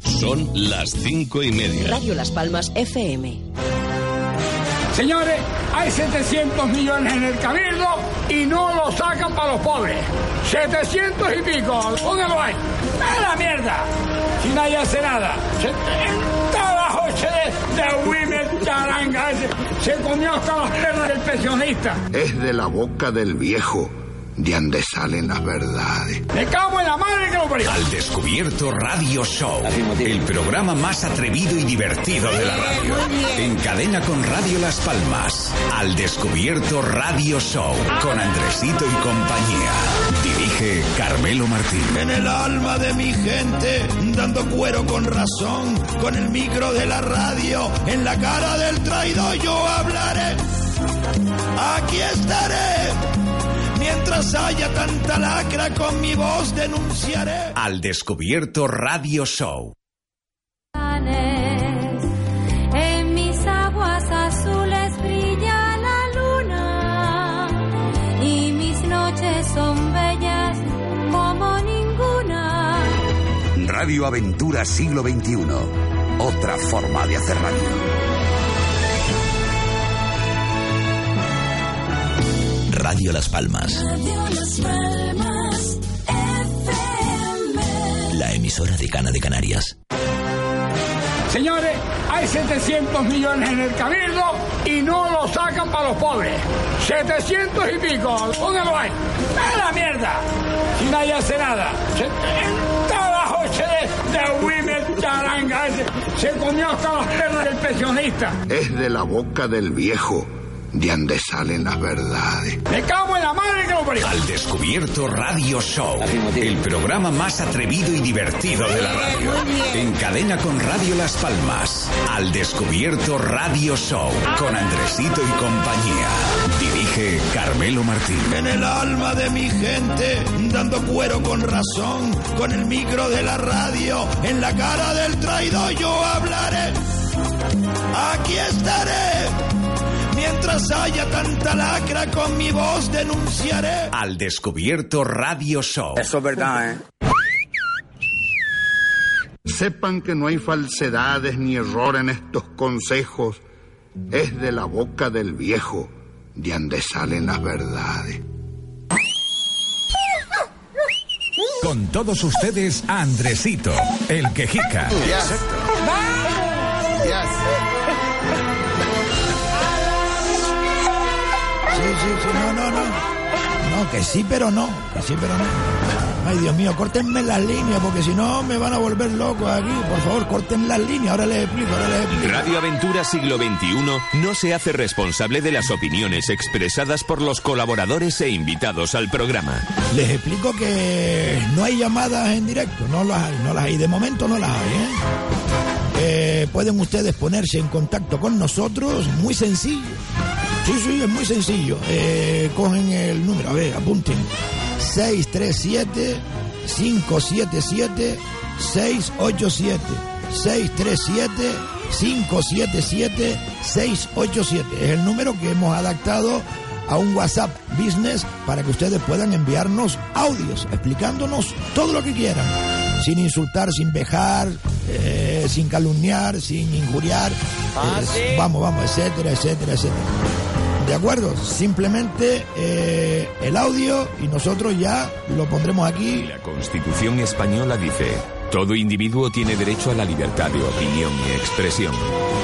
Son las cinco y media. Radio Las Palmas FM. Señores, hay 700 millones en el cabildo y no lo sacan para los pobres. 700 y pico, póngalo ahí. ¡A la mierda! Si nadie hace nada. Se, trabajo de, de Wimer Charanga ese, se comió hasta las pernas del pensionista. Es de la boca del viejo de donde salen las verdades. Me cago en la madre que lo parió. Al Descubierto Radio Show, el programa más atrevido y divertido de la radio. En cadena con Radio Las Palmas. Al Descubierto Radio Show, con Andresito y compañía. Dirige Carmelo Martín. En el alma de mi gente, dando cuero con razón, con el micro de la radio, en la cara del traidor yo hablaré. Aquí estaré. Mientras haya tanta lacra, con mi voz denunciaré. Al Descubierto Radio Show. En mis aguas azules brilla la luna y mis noches son bellas como ninguna. Radio Aventura Siglo XXI. Otra forma de hacer radio. Radio Las Palmas. La emisora de Cana de Canarias. Señores, hay 700 millones en el cabildo y no lo sacan para los pobres. 700 y pico, póngalo ahí. ¡A la mierda! Si nadie hace nada. Se, el trabajo de, de Wimer Charanga ese, se comió hasta las pernas del pensionista. Es de la boca del viejo de donde salen las verdades. Me cago en la madre que lo parió. Al Descubierto Radio Show, el programa más atrevido y divertido de la radio. En cadena con Radio Las Palmas. Al Descubierto Radio Show, con Andresito y compañía. Dirige Carmelo Martín. En el alma de mi gente, dando cuero con razón, con el micro de la radio, en la cara del traidor yo hablaré. Mientras haya tanta lacra, con mi voz denunciaré. Al Descubierto Radio Show. Eso es verdad, ¿eh? Sepan que no hay falsedades ni error en estos consejos. Es de la boca del viejo de donde salen las verdades. Con todos ustedes, Andresito, el quejica. Sí, sí, no, no, no. No, que sí, pero no. Que sí, pero no. Ay, Dios mío, córtenme las líneas, porque si no me van a volver loco aquí. Por favor, corten las líneas. Ahora les explico, ahora les explico. Radio Aventura Siglo XXI no se hace responsable de las opiniones expresadas por los colaboradores e invitados al programa. Les explico que no hay llamadas en directo, no las hay, no las hay. De momento no las hay, ¿eh? Eh, pueden ustedes ponerse en contacto con nosotros, muy sencillo. Sí, sí, es muy sencillo. Eh, cogen el número, a ver, apunten. 637-577-687. 637-577-687. Es el número que hemos adaptado a un WhatsApp Business para que ustedes puedan enviarnos audios explicándonos todo lo que quieran. Sin insultar, sin vejar, eh, sin calumniar, sin injuriar. eh, Vamos, vamos, etcétera, etcétera, etcétera. ¿De acuerdo? Simplemente eh, el audio y nosotros ya lo pondremos aquí. La Constitución española dice, todo individuo tiene derecho a la libertad de opinión y expresión.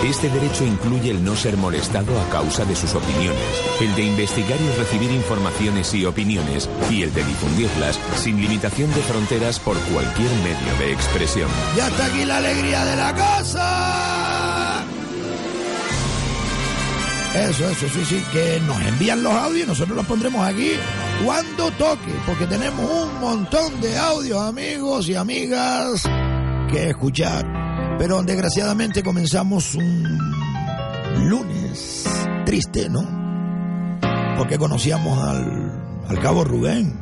Este derecho incluye el no ser molestado a causa de sus opiniones, el de investigar y recibir informaciones y opiniones, y el de difundirlas sin limitación de fronteras por cualquier medio de expresión. Ya está aquí la alegría de la casa. Eso, eso, sí, sí, que nos envían los audios y nosotros los pondremos aquí cuando toque, porque tenemos un montón de audios, amigos y amigas, que escuchar. Pero desgraciadamente comenzamos un lunes triste, ¿no? Porque conocíamos al, al cabo Rubén,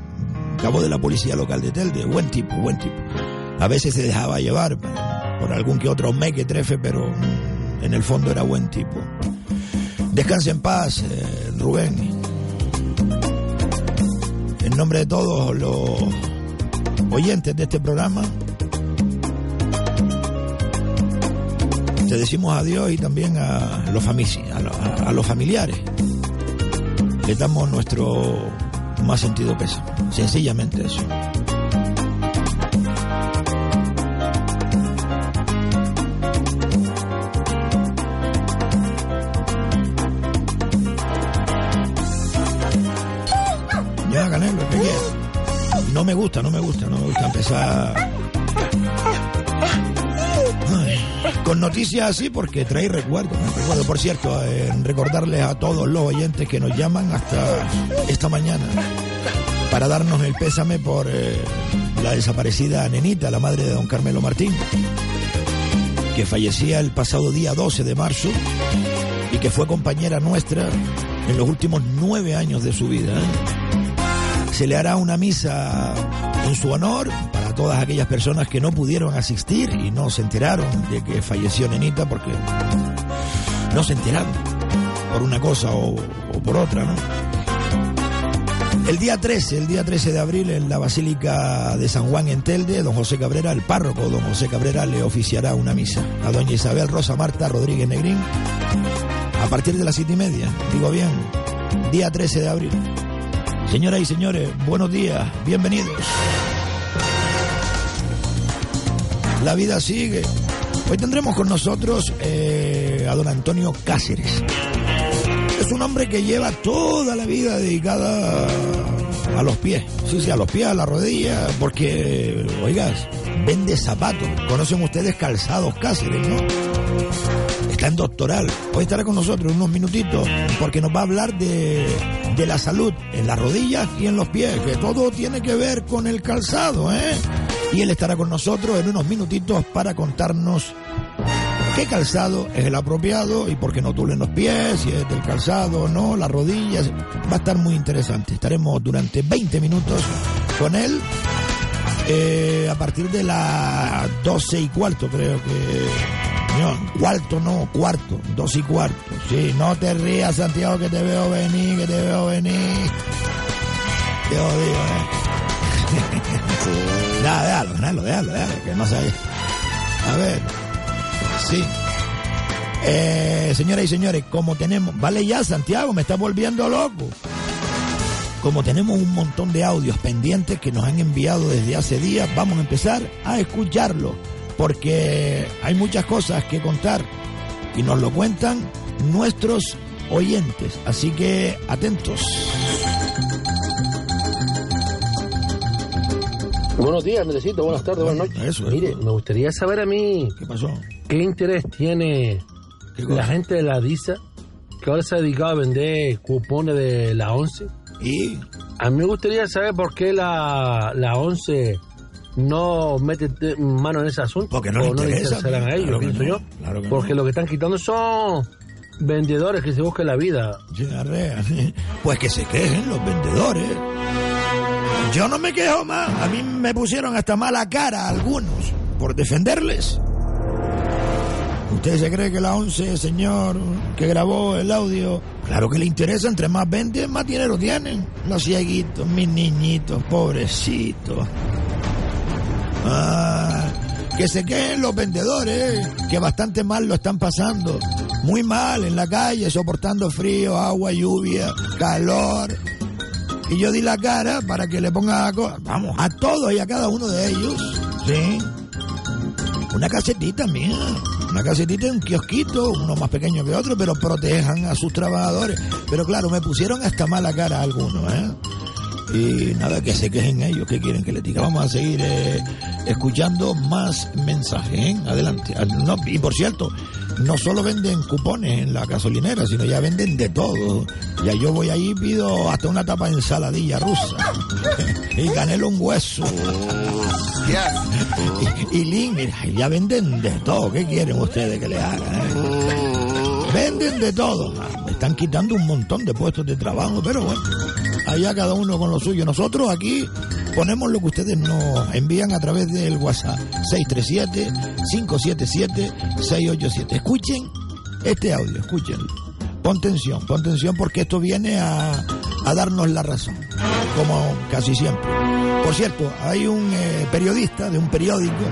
cabo de la policía local de Telde, buen tipo, buen tipo. A veces se dejaba llevar por algún que otro me que trefe, pero en el fondo era buen tipo. Descanse en paz, eh, Rubén. En nombre de todos los oyentes de este programa, te decimos adiós y también a los, familiares. Le damos nuestro más sentido peso. Sencillamente eso. Me gusta, no me gusta, no me gusta empezar con noticias así porque trae recuerdos. Recuerdo, por cierto, en recordarles a todos los oyentes que nos llaman hasta esta mañana para darnos el pésame por eh, la desaparecida nenita, la madre de don Carmelo Martín, que fallecía el pasado día 12 de marzo y que fue compañera nuestra en los últimos nueve años de su vida. Se le hará una misa en su honor todas aquellas personas que no pudieron asistir y no se enteraron de que falleció Nenita porque no se enteraron por una cosa o, por otra, ¿no? El día 13, el día 13 de abril, en la Basílica de San Juan en Telde, don José Cabrera, el párroco don José Cabrera, le oficiará una misa a doña Isabel Rosa Marta Rodríguez Negrín a partir de las siete y media, digo bien, día 13 de abril. Señoras y señores, buenos días, bienvenidos. La vida sigue. Hoy tendremos con nosotros eh, a don Antonio Cáceres. Es un hombre que lleva toda la vida dedicada a los pies. Sí, sí, a los pies, a la rodilla, porque, oigas, vende zapatos. Conocen ustedes calzados Cáceres, ¿no? Doctoral. Hoy estará con nosotros unos minutitos porque nos va a hablar de, de la salud en las rodillas y en los pies, que todo tiene que ver con el calzado, ¿eh? y él estará con nosotros en unos minutitos para contarnos qué calzado es el apropiado y por qué no tulen los pies, si es del calzado o no, las rodillas. Va a estar muy interesante. Estaremos durante 20 minutos con él. Eh, a partir de las 12 y cuarto, creo que. No, cuarto no, cuarto, dos y cuarto. Sí, no te rías, Santiago, que te veo venir, que te veo venir. Te odio, eh. déjalo, déjalo, déjalo, déjalo, que no se A ver, sí. Eh, señoras y señores, como tenemos, vale ya Santiago, me está volviendo loco. Como tenemos un montón de audios pendientes que nos han enviado desde hace días, vamos a empezar a escucharlo, porque hay muchas cosas que contar y nos lo cuentan nuestros oyentes. Así que atentos. Buenos días, necesito. Buenas tardes, buenas noches. Mire, me gustaría saber a mí. ¿Qué pasó? ¿Qué interés tiene la gente de la DISA que ahora se ha dedicado a vender cupones de la 11? ¿Y? A mí me gustaría saber por qué la, la 11 no mete mano en ese asunto. Porque no, le interesa, a ellos, pienso yo. Porque lo que están quitando son vendedores que se busquen la vida. Pues que se quejen los vendedores. Yo no me quejo más. A mí me pusieron hasta mala cara algunos por defenderles. ¿Usted se cree que la 11, señor, que grabó el audio, claro que le interesa, entre más venden, más dinero tienen? Los cieguitos, mis niñitos, pobrecitos. Ah, que se queden los vendedores, que bastante mal lo están pasando. Muy mal en la calle, soportando frío, agua, lluvia, calor. Y yo di la cara para que le ponga, vamos, a todos y a cada uno de ellos, ¿sí? Una casetita mía, una casetita, un kiosquito, uno más pequeño que otro, pero protejan a sus trabajadores. Pero claro, me pusieron hasta mala cara algunos, ¿eh? Y nada, que se quejen ellos, que quieren que les diga. Vamos a seguir eh, escuchando más mensajes. ¿eh? Adelante. Ah, no, y por cierto, no solo venden cupones en la gasolinera, sino ya venden de todo. Ya yo voy ahí y pido hasta una tapa de ensaladilla rusa. y canelo un hueso. y, y lin, mira, ya venden de todo. ¿Qué quieren ustedes que le hagan? eh? Venden de todo. Me están quitando un montón de puestos de trabajo, pero bueno, allá cada uno con lo suyo. Nosotros aquí ponemos lo que ustedes nos envían a través del WhatsApp 637-577-687. Escuchen este audio, escuchen. Pon tensión, pon tensión porque esto viene a, a darnos la razón, como casi siempre. Por cierto, hay un eh, periodista de un periódico,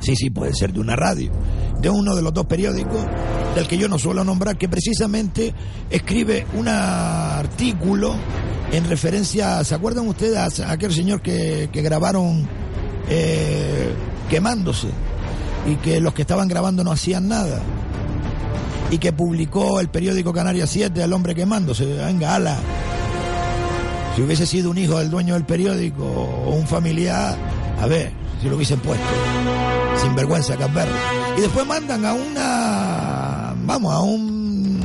sí, sí, puede ser de una radio, de uno de los dos periódicos, del que yo no suelo nombrar, que precisamente escribe un artículo en referencia, ¿se acuerdan ustedes a aquel señor que, que grabaron eh, quemándose y que los que estaban grabando no hacían nada? Y que publicó el periódico Canarias 7 al hombre quemándose, venga, ala. Si hubiese sido un hijo del dueño del periódico o un familiar, a ver, si lo hubiesen puesto. Sin vergüenza, Casperro. Y después mandan a una. Vamos, a un.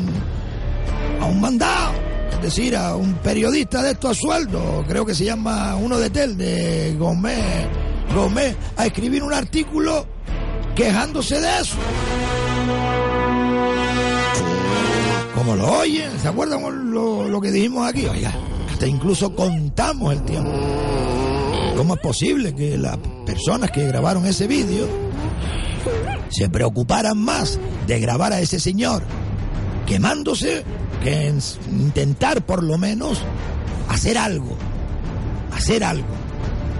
a un mandado. Es decir, a un periodista de esto a sueldo. Creo que se llama uno de Tel, de Gómez. Gómez, a escribir un artículo quejándose de eso. Como lo oyen, ¿se acuerdan lo, lo que dijimos aquí? Oiga, hasta incluso contamos el tiempo. ¿Cómo es posible que las personas que grabaron ese vídeo se preocuparan más de grabar a ese señor quemándose que intentar por lo menos hacer algo? Hacer algo.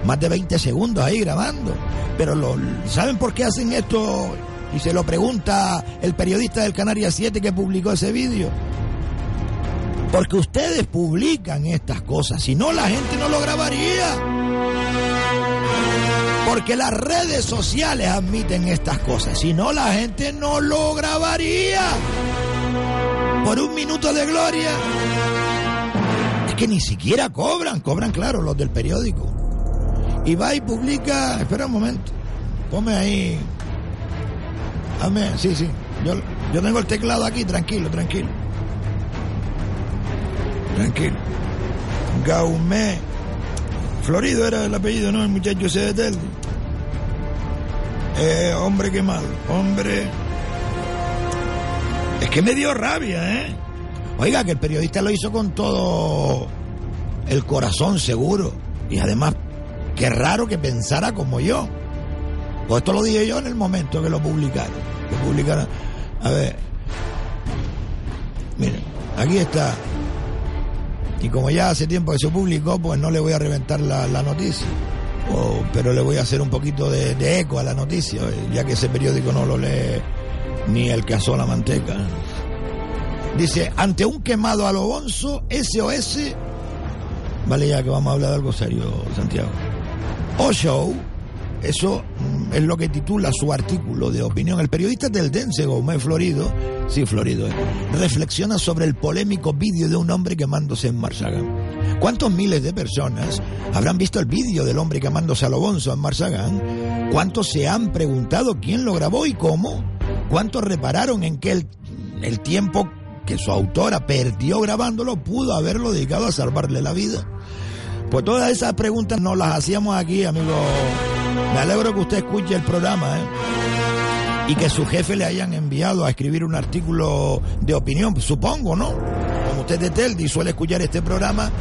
Más de 20 segundos ahí grabando. Pero lo, ¿saben por qué hacen esto? Y se lo pregunta el periodista del Canarias 7 que publicó ese vídeo. Porque ustedes publican estas cosas, si no la gente no lo grabaría. Porque las redes sociales admiten estas cosas, si no la gente no lo grabaría. Por un minuto de gloria. Es que ni siquiera cobran, cobran claro los del periódico. Y va y publica, espera un momento, ponme ahí. Amén, sí, sí. Yo, yo tengo el teclado aquí, tranquilo, tranquilo. Tranquilo. Gaumé. Florido era el apellido, ¿no? El muchacho ese de. Eh, hombre quemado. Hombre. Es que me dio rabia, ¿eh? Oiga, que el periodista lo hizo con todo el corazón seguro. Y además, qué raro que pensara como yo. Pues esto lo dije yo en el momento que lo publicaron. Que publicaron. A ver. Miren, aquí está. Y como ya hace tiempo que se publicó, pues no le voy a reventar la, la noticia. O- pero le voy a hacer un poquito de, eco a la noticia, eh, ya que ese periódico no lo lee ni el que asó la manteca. Dice, ante un quemado a lo bonzo, SOS. Vale, ya que vamos a hablar de algo serio, Santiago. O Show, eso mm, es lo que titula su artículo de opinión. El periodista teldense Gómez Florido, sí, Florido, eh, reflexiona sobre el polémico vídeo de un hombre quemándose en Marsagán. ¿Cuántos miles de personas habrán visto el vídeo del hombre quemándose a lo bonzo en Marsagán? ¿Cuántos se han preguntado quién lo grabó y cómo? ¿Cuántos repararon en que el, tiempo que su autora perdió grabándolo pudo haberlo dedicado a salvarle la vida? Pues todas esas preguntas nos las hacíamos aquí, amigo. Me alegro que usted escuche el programa, ¿eh? Y que su jefe le hayan enviado a escribir un artículo de opinión, supongo, ¿no? Como usted de Teldi suele escuchar este programa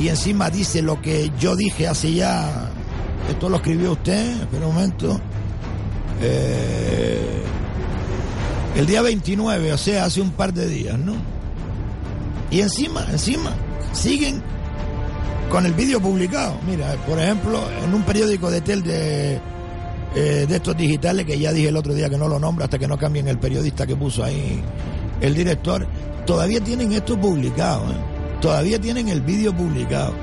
y encima dice lo que yo dije hace ya. Esto lo escribió usted, espera un momento. Eh, el día 29, o sea, hace un par de días, ¿no? Y encima, encima, siguen con el vídeo publicado. Mira, por ejemplo, en un periódico de tel de, eh, de estos digitales, que ya dije el otro día que no lo nombro hasta que no cambien el periodista que puso ahí el director, todavía tienen esto publicado, ¿eh? Todavía tienen el vídeo publicado.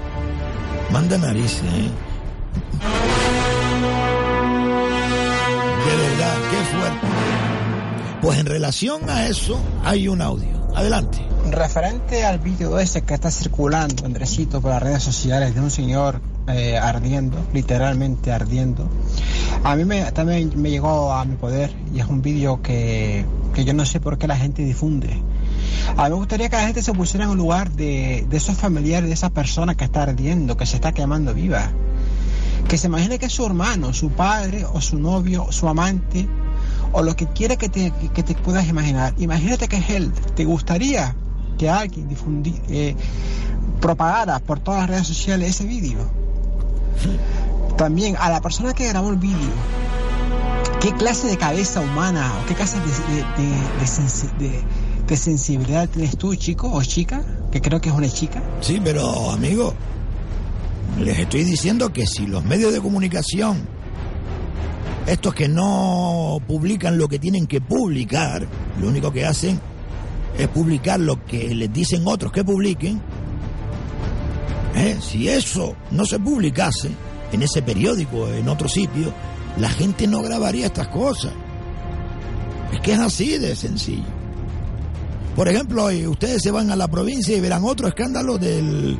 Manda narices, ¿eh? De verdad, qué fuerte. Pues en relación a eso hay un audio. Adelante. Referente al vídeo ese que está circulando, Andresito, por las redes sociales de un señor eh, ardiendo, literalmente ardiendo, a mí me, también me llegó a mi poder y es un vídeo que, que yo no sé por qué la gente difunde. A mí me gustaría que la gente se pusiera en un lugar de, de esos familiares, de esa persona que está ardiendo, que se está quemando viva. Que se imagine que es su hermano, su padre o su novio, su amante, o lo que quiera que te, que te puedas imaginar. Imagínate que es él. ¿Te gustaría que alguien difundi, eh, propagara por todas las redes sociales ese vídeo? También a la persona que grabó el vídeo, ¿qué clase de cabeza humana o qué clase de, de, de- de sensibilidad tienes tú, chico o chica? Que creo que es una chica. Sí, pero amigo, les estoy diciendo que si los medios de comunicación, estos que no publican lo que tienen que publicar, lo único que hacen es publicar lo que les dicen otros que publiquen, ¿eh? si eso no se publicase en ese periódico, en otro sitio, la gente no grabaría estas cosas. Es que es así de sencillo. Por ejemplo, eh, ustedes se van a la provincia y verán otro escándalo del,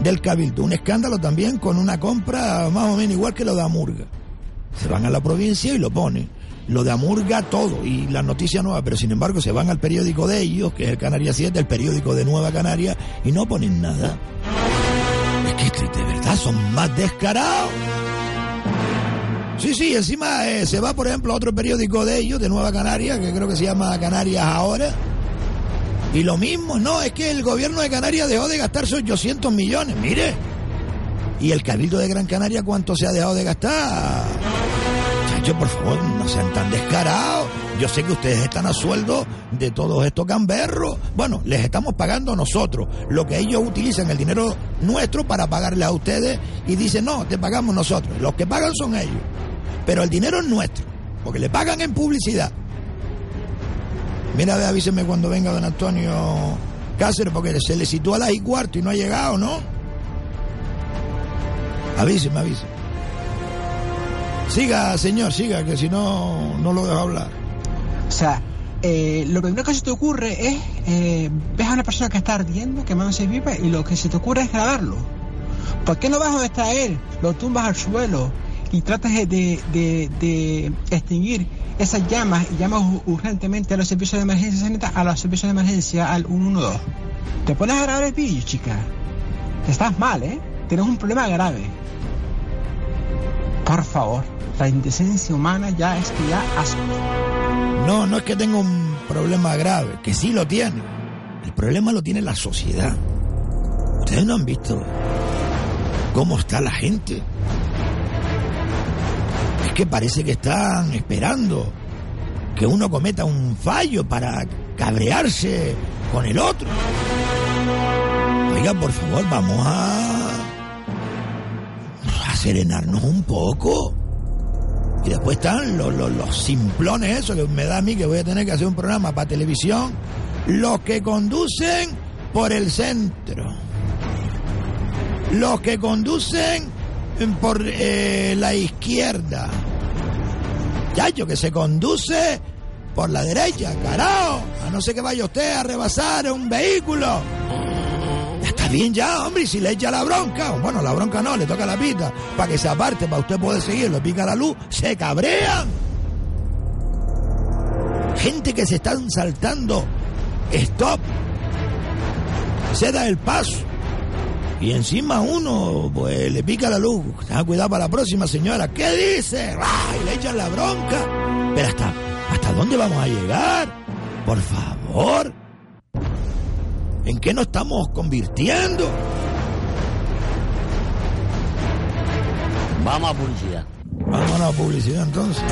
del Cabildo. Un escándalo también con una compra más o menos igual que lo de Amurga. Se van a la provincia y lo ponen. Lo de Amurga todo y la noticia nueva, pero sin embargo se van al periódico de ellos, que es el Canarias 7, el periódico de Nueva Canaria, y no ponen nada. Es que de verdad son más descarados. Sí, sí, encima eh, se va, por ejemplo, a otro periódico de ellos, de Nueva Canaria, que creo que se llama Canarias Ahora. Y lo mismo, no, es que el gobierno de Canarias dejó de gastarse 800 millones, mire. ¿Y el Cabildo de Gran Canaria cuánto se ha dejado de gastar? Chacho, por favor, no sean tan descarados. Yo sé que ustedes están a sueldo de todos estos gamberros. Bueno, les estamos pagando nosotros. Lo que ellos utilizan el dinero nuestro para pagarle a ustedes y dicen, no, te pagamos nosotros. Los que pagan son ellos. Pero el dinero es nuestro, porque le pagan en publicidad. Mira, ve, avíseme cuando venga don Antonio Cáceres, porque se le citó a las y cuarto y no ha llegado, ¿no? Avíseme, avíseme. Siga, señor, siga, que si no, no lo dejo hablar. O sea, eh, lo primero que se te ocurre es, eh, ves a una persona que está ardiendo, quemándose viva, y lo que se te ocurre es grabarlo. ¿Por qué no vas donde está él, lo tumbas al suelo y tratas de, de, de- extinguir esas llamas y llamas urgentemente a los servicios de emergencia sanitaria, a los servicios de emergencia al 112? Te pones a grabar el vídeo, chica. Estás mal, ¿eh? Tienes un problema grave. Por favor, la indecencia humana ya es que ya asco. No, no es que tenga un problema grave, que sí lo tiene. El problema lo tiene la sociedad. Ustedes no han visto cómo está la gente. Que parece que están esperando que uno cometa un fallo para cabrearse con el otro. Oiga, por favor, vamos a, a serenarnos un poco. Y después están los, los, los simplones, eso que me da a mí que voy a tener que hacer un programa para televisión. Los que conducen por el centro. Los que conducen por eh, la izquierda. Yayo, que se conduce por la derecha, carajo. A no ser que vaya usted a rebasar un vehículo. Está bien ya, hombre, y si le echa la bronca, bueno, la bronca no, le toca la pita, para que se aparte, para usted poder seguir, le pica la luz, se cabrean. Gente que se están saltando, stop, se da el paso. Y encima uno, pues le pica la luz. Tenga cuidado para la próxima, señora. ¿Qué dice? ¡Ay! Le echan la bronca. Pero hasta, ¿hasta dónde vamos a llegar? Por favor. ¿En qué nos estamos convirtiendo? Vamos a publicidad. Vamos a la publicidad entonces.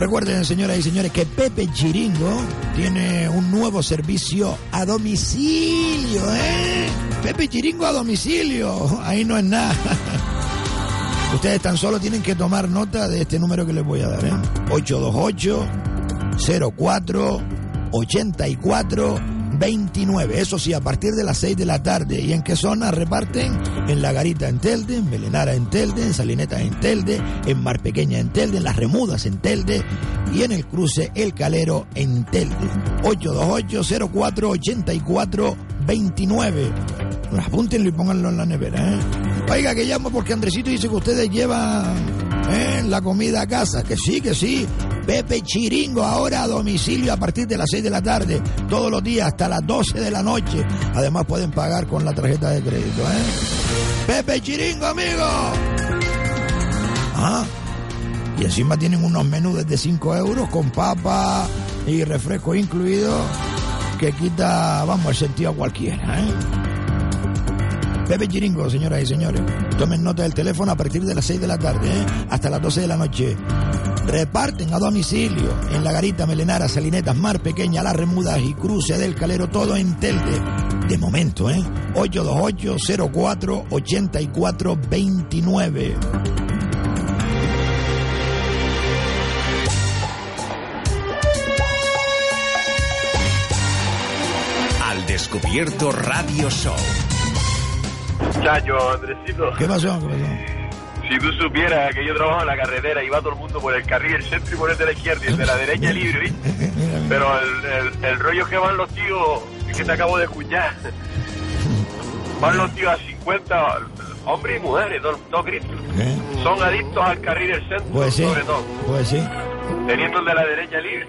Recuerden, señoras y señores, que Pepe Chiringo tiene un nuevo servicio a domicilio, ¿eh? Pepe Chiringo a domicilio. Ahí no es nada. Ustedes tan solo tienen que tomar nota de este número que les voy a dar, ¿eh? 828 04 84 29. Eso sí, a partir de las 6 de la tarde. ¿Y en qué zona reparten? En La Garita en Telde, en Melenara en Telde, en Salineta en Telde, en Mar Pequeña en Telde, en Las Remudas en Telde y en el cruce El Calero en Telde. 828-04-84-29. Apúntenlo y pónganlo en la nevera, ¿eh? Oiga, que llamo porque Andresito dice que ustedes llevan ¿eh? la comida a casa. Que sí, que sí. Pepe Chiringo ahora a domicilio a partir de las 6 de la tarde, todos los días hasta las 12 de la noche. Además pueden pagar con la tarjeta de crédito, ¿eh? Pepe Chiringo, amigo. Ah, y encima tienen unos menús de 5 euros con papa y refresco incluido que quita, vamos, el sentido a cualquiera, ¿eh? Pepe Chiringo, señoras y señores. Tomen nota del teléfono a partir de las 6 de la tarde, ¿eh? hasta las 12 de la noche. Reparten a domicilio en La Garita, Melenara, Salinetas, Mar Pequeña, Las Remudas y Cruce del Calero, todo en Telde. De momento, ¿eh? 828-04-8429. Al descubierto Radio Show. Chacho, Andresito. ¿Qué pasó? ¿Qué pasó? Si tú supieras que yo trabajo en la carretera y va todo el mundo por el carril del centro y por el de la izquierda y el de la derecha libre, ¿viste? Pero el, el, el rollo que van los tíos, que te acabo de escuchar, van los tíos a 50, hombres y mujeres, dos, dos gritos. Son adictos al carril del centro, Pues sí, sobre todo, pues sí. teniendo el de la derecha libre.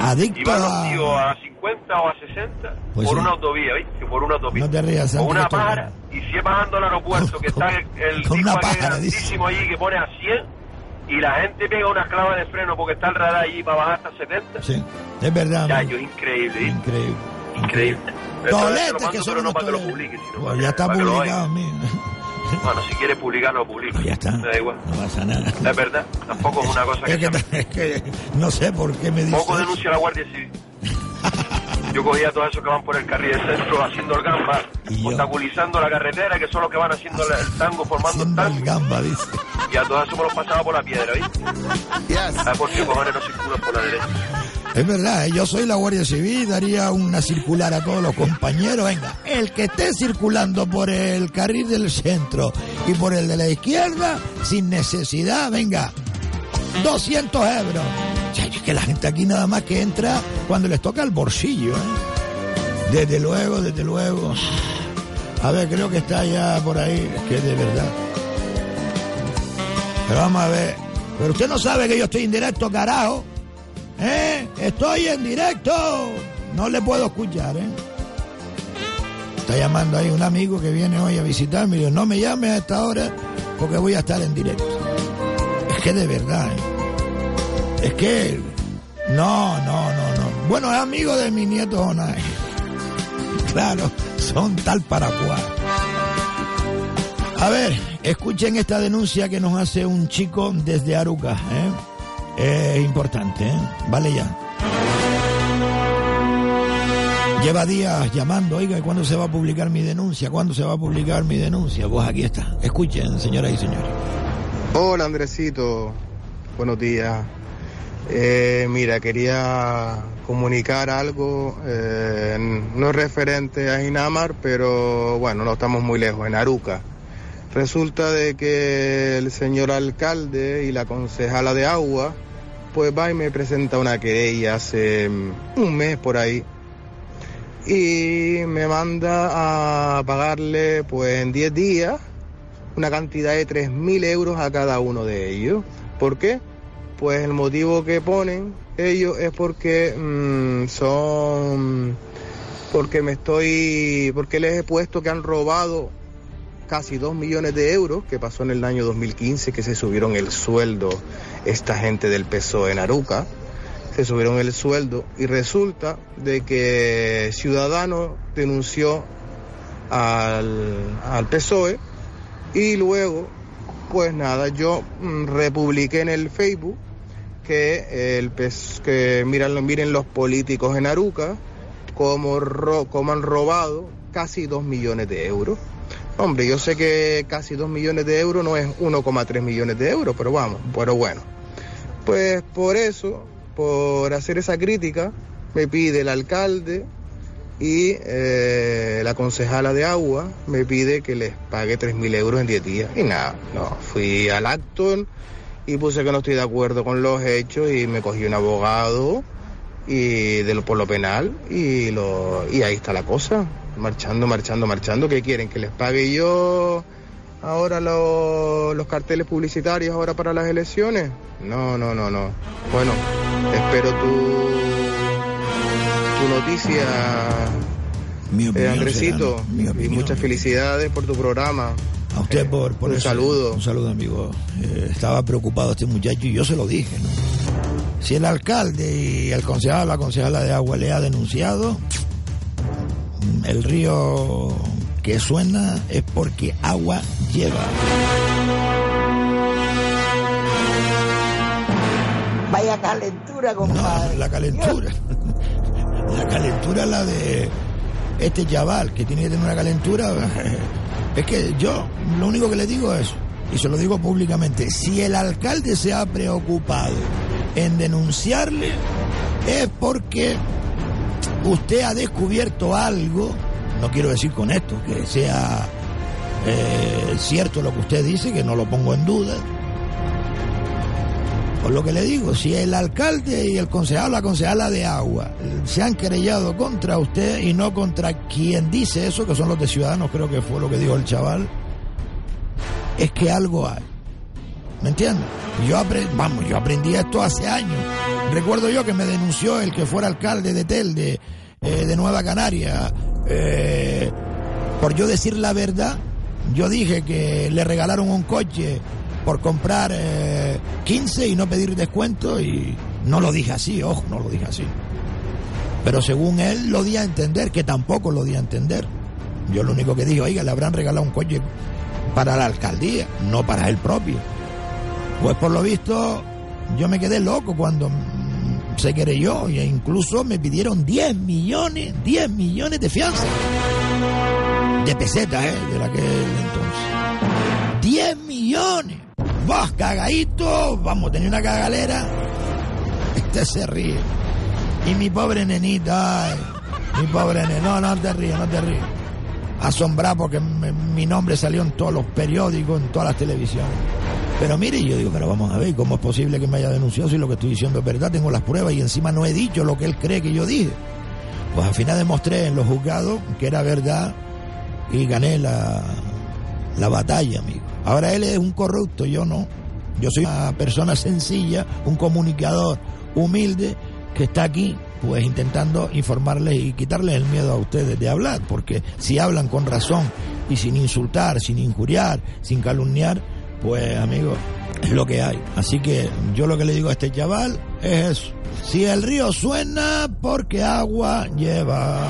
Y Adicto van los a... a 50 o a 60 Pues por sí. una autovía, ¿viste? Por una autovía. No te rías, Santi, una pájara. Y si es bajando al aeropuerto, que está el, Con tipo grandísimo allí que pone a 100 y la gente pega una clava de freno porque está el radar allí para bajar hasta 70. Sí, es verdad. Ya, yo, increíble. Increíble. Increíble. Toletes que son no para que lo publique, sino Pues para ya está publicado, oigan. Bueno, si quieres publicar, lo publico. Pues ya está. Me da igual. No pasa nada. Es verdad, tampoco es una cosa que... Es que, es que no sé por qué me dices. Poco denuncia a la Guardia Civil. Yo cogía a todos esos que van por el carril del centro haciendo el gamba, obstaculizando la carretera, que son los que van haciendo el tango, formando el tango. gamba, dice. Y a todos esos me los pasaba por la piedra, ¿viste? ¿Sabes por qué cojones no circulan por la derecha? Es verdad, ¿eh? yo soy la Guardia Civil, daría una circular a todos los compañeros. Venga, el que esté circulando por el carril del centro y por el de la izquierda, sin necesidad, venga, 200 euros. Ya, es que la gente aquí nada más que entra cuando les toca el bolsillo. ¿eh? Desde luego, desde luego. A ver, creo que está ya por ahí, es que de verdad. Pero vamos a ver. Pero usted no sabe que yo estoy en directo, carajo. ¿Eh? Estoy en directo. No le puedo escuchar, ¿eh? Está llamando ahí un amigo que viene hoy a visitarme y no me llame a esta hora porque voy a estar en directo. Es que de verdad, ¿eh? Es que... No, no, no, no. Bueno, es amigo de mi nieto Jonay. Claro, son tal para cual. A ver, escuchen esta denuncia que nos hace un chico desde Aruca, ¿eh? Es importante, ¿eh? Vale ya. Lleva días llamando, oiga, ¿y ¿cuándo se va a publicar mi denuncia? ¿Cuándo se va a publicar mi denuncia? Pues aquí está. Escuchen, señoras y señores. Hola Andresito, buenos días. Eh, mira, quería comunicar algo, eh, no referente a Ginamar, pero bueno, no estamos muy lejos, en Aruca. Resulta de que el señor alcalde y la concejala de agua, pues va y me presenta una querella hace mm, un mes por ahí. Y me manda a pagarle pues en 10 días una cantidad de 3.000 euros a cada uno de ellos. ¿Por qué? Pues el motivo que ponen ellos es porque mm, son... porque me estoy... porque les he puesto que han robado casi 2 millones de euros, que pasó en el año 2015, que se subieron el sueldo esta gente del PSOE en Aruca, se subieron el sueldo y resulta de que Ciudadanos denunció al, al PSOE y luego, pues nada, yo mm, republiqué en el Facebook que, el, que miran, miren los políticos en Aruca cómo, ro- han robado casi 2 millones de euros. Hombre, yo sé que casi 2 millones de euros no es 1,3 millones de euros, pero vamos, pero bueno. Pues por eso, por hacer esa crítica, me pide el alcalde y eh, la concejala de agua me pide que les pague 3.000 euros en 10 días. Y nada, no, fui al acto y puse que no estoy de acuerdo con los hechos y me cogí un abogado y de lo, por lo penal y, lo, y ahí está la cosa, marchando, marchando, marchando. ¿Qué quieren? ¿Que les pague yo ahora lo- los carteles publicitarios ahora para las elecciones? No, no, no, no. Bueno, espero tu, tu noticia, eh, Andresito, y muchas felicidades por tu programa. A usted por, por un ese- saludo. Un saludo, amigo. Eh, estaba preocupado este muchacho y yo se lo dije, ¿no? Si el alcalde y el concejal, la concejala de agua le ha denunciado, el río que suena es porque agua lleva. Vaya calentura, compadre. No, la calentura. La calentura la de este chaval, que tiene que tener una calentura. Es que yo lo único que le digo es, y se lo digo públicamente, si el alcalde se ha preocupado en denunciarle, es porque usted ha descubierto algo, no quiero decir con esto que sea eh, cierto lo que usted dice, que no lo pongo en duda, por lo que le digo, si el alcalde y el concejal, la concejala de agua, se han querellado contra usted y no contra quien dice eso, que son los de Ciudadanos, creo que fue lo que dijo el chaval, es que algo hay. ¿Me entiendes? Yo aprendí, vamos, yo aprendí esto hace años. Recuerdo yo que me denunció el que fuera alcalde de Telde, eh, de Nueva Canaria, eh, por yo decir la verdad. Yo dije que le regalaron un coche por comprar eh, 15 y no pedir descuento y no lo dije así, ojo, no lo dije así. Pero según él lo di a entender, que tampoco lo di a entender. Yo lo único que dije, oiga, le habrán regalado un coche para la alcaldía, no para él propio. Pues por lo visto, yo me quedé loco cuando se querelló e incluso me pidieron 10 millones, 10 millones de fianza. De pesetas, ¿eh? De aquel entonces. 10 millones. Vas cagadito, vamos, tenía una cagalera. Este se ríe. Y mi pobre nenita, mi pobre nenita, no, no te ríes, no te ríes. Asombrado porque mi nombre salió en todos los periódicos, en todas las televisiones. Pero mire, yo digo, pero vamos a ver, ¿cómo es posible que me haya denunciado si lo que estoy diciendo es verdad? Tengo las pruebas y encima no he dicho lo que él cree que yo dije. Pues al final demostré en los juzgados que era verdad y gané la, la batalla, amigo. Ahora él es un corrupto, yo no. Yo soy una persona sencilla, un comunicador humilde que está aquí pues intentando informarles y quitarles el miedo a ustedes de hablar, porque si hablan con razón y sin insultar, sin injuriar, sin calumniar, pues amigos, es lo que hay. Así que yo lo que le digo a este chaval es eso. Si el río suena, porque agua lleva.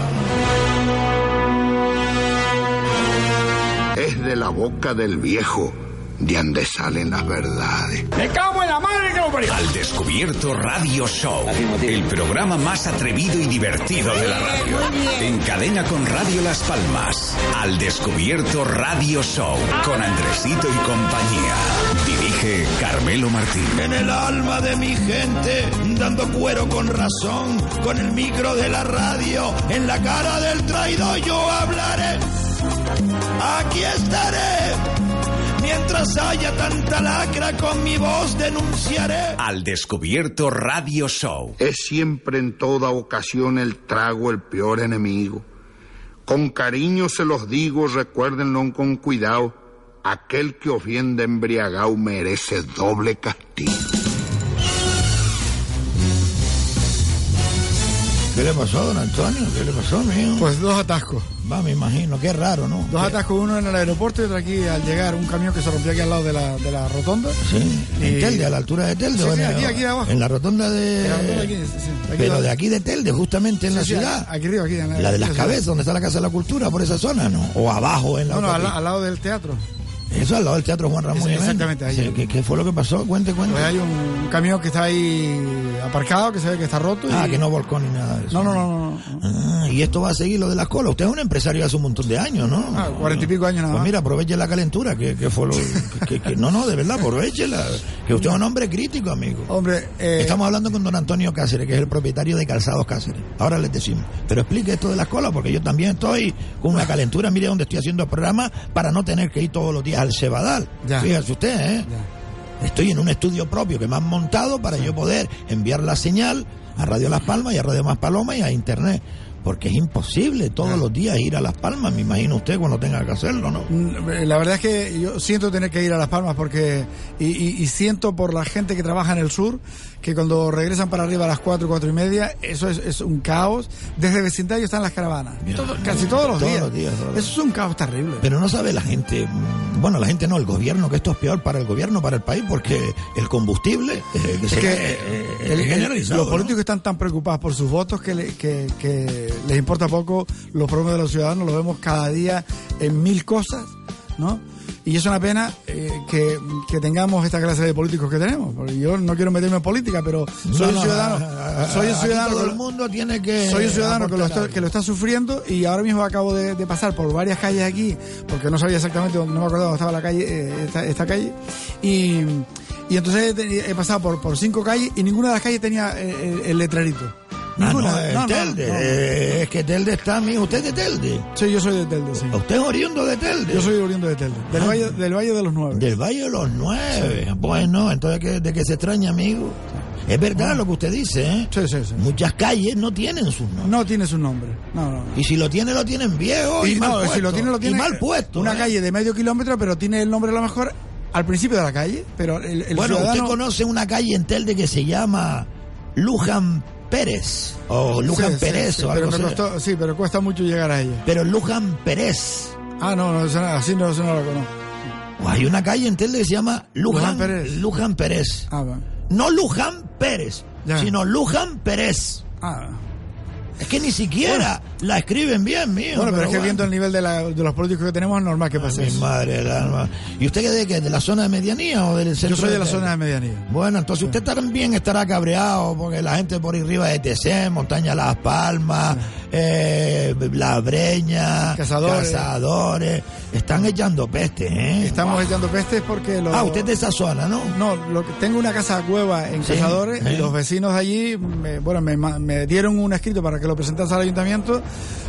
Es de la boca del viejo de donde salen las verdades. ¡Me cago en la madre! Al Descubierto Radio Show, el programa más atrevido y divertido de la radio. En cadena con Radio Las Palmas. Al Descubierto Radio Show, con Andresito y compañía. Dirige Carmelo Martín. En el alma de mi gente, dando cuero con razón, con el micro de la radio, en la cara del traidor yo hablaré. Aquí estaré. Mientras haya tanta lacra, con mi voz denunciaré. Al Descubierto Radio Show. Es siempre en toda ocasión el trago el peor enemigo. Con cariño se los digo, recuérdenlo con cuidado. Aquel que ofende embriagado merece doble castigo. ¿Qué le pasó, don Antonio? ¿Qué le pasó, mío? Pues dos atascos. Va, me imagino, qué raro, ¿no? Dos atascos, uno en el aeropuerto y otro aquí al llegar, un camión que se rompió aquí al lado de la, de la rotonda. Sí, en Telde, a la altura de Telde. Sí, sí, en- aquí, aquí abajo. En la rotonda de... La rotonda aquí, sí, aquí Pero abajo. de aquí de Telde, justamente en la ciudad. Aquí arriba, aquí. En La de las cabezas, donde está la Casa de la Cultura, por esa zona, ¿no? O abajo, en la No, al lado del teatro. Eso al lado del Teatro Juan Ramón. Jiménez. exactamente, ahí. Sí, ¿Qué, qué fue lo que pasó? Cuente, cuente. Pues hay un camión que está ahí aparcado, que se ve que está roto. Ah, que no volcó ni nada de eso. No, no, no, no. Ah, y esto va a seguir lo de las colas. Usted es un empresario hace un montón de años, ¿no? Ah, cuarenta y pico años nada Pues más. mira, aproveche la calentura, que, que fue lo... que- que- no, no, de verdad, aprovechela. Que usted es un hombre crítico, amigo. Hombre, eh, Estamos hablando con don Antonio Cáceres, que es el propietario de Calzados Cáceres. Ahora les decimos. Pero explique esto de las colas, porque yo también estoy con una calentura. Mire dónde estoy haciendo el programa para no tener que ir todos los días al Cebadal. Ya. Fíjese usted, ¿eh? Estoy en un estudio propio que me han montado para yo poder enviar la señal a Radio Las Palmas y a Radio Más Paloma y a Internet. Porque es imposible todos los días ir a Las Palmas, me imagino usted cuando tenga que hacerlo, ¿no? Mm, La verdad es que yo siento tener que ir a Las Palmas porque y, y- y siento por la gente que trabaja en el sur que cuando regresan para arriba a las 4, cuatro y media, eso es, es un caos. Desde el vecindario están las caravanas. Todo- casi todos los Todos días. los días, todos Eso es un caos terrible. Pero no sabe la gente, mm, bueno, la gente no, el gobierno, que esto es peor para el gobierno, para el país, porque el combustible eh, que Es se que eh, eh, el- es el- generalizado, los ¿no? políticos están tan preocupados por sus votos que, le- que, que les importa poco los problemas de los ciudadanos, los vemos cada día en mil cosas, ¿no? Y es una pena eh, que, que tengamos esta clase de políticos que tenemos. Porque yo no quiero meterme en política, pero soy No, un no, ciudadano. soy un ciudadano. todo que el mundo tiene que. soy un ciudadano que lo, está, que lo está sufriendo y ahora mismo acabo de, de pasar por varias calles aquí, porque no sabía exactamente, no me acordaba dónde estaba la calle, eh, esta, esta calle, y, y entonces he, he pasado por, por cinco calles y ninguna de las calles tenía eh, el, el letrerito. Ah, Ninguna. no, No, no, Telde. eh, es que Telde está, amigo. ¿Usted es de Telde? Sí, yo soy de Telde, sí. ¿Usted es oriundo de Telde? Yo soy oriundo de Telde, del, Ah. valle, del Valle de los Nueve. Del Valle de los Nueve. Bueno, entonces ¿qué- de que se extraña, amigo. Es verdad lo que usted dice, ¿eh? Sí, sí, sí. Muchas calles no tienen sus nombres. No tiene su nombre. No, no. Y si lo tiene, lo tienen viejo y, Y mal puesto. si lo tiene, lo tiene. Y mal puesto. Una ¿eh? calle de medio kilómetro, pero tiene el nombre a lo mejor al principio de la calle, pero el, el bueno, ciudadano... usted conoce una calle en Telde que se llama Luján Pérez. O Luján Sí, Pérez sí, o algo pero costó- sí, pero cuesta mucho llegar a ella. Pero Luján Pérez. Ah, no, no, eso así no, eso no lo conozco. O hay una calle en Telde que se llama Luján, Luján Pérez. Luján Pérez. Ah, va. No Luján Pérez, Ya. sino Luján Pérez. Ah. Es que ni siquiera la escriben bien, mío. Bueno, pero es que bueno. viendo el nivel de, la- de los políticos que tenemos es normal que pase Mi eso. madre del alma. ¿Y usted qué de qué? ¿De la zona de medianía o del centro? Yo soy de la zona de medianía. Bueno, entonces usted también estará cabreado porque la gente por arriba de TC, Montaña Las Palmas, eh, La Breña, Cazadores. Cazadores, están echando peste, ¿eh? Estamos echando pestes porque los... Ah, usted es de esa zona, ¿no? No, lo que, tengo una casa cueva en Sí, Cazadores sí. y los vecinos de allí, me, bueno, me, me dieron un escrito para que lo presentase al ayuntamiento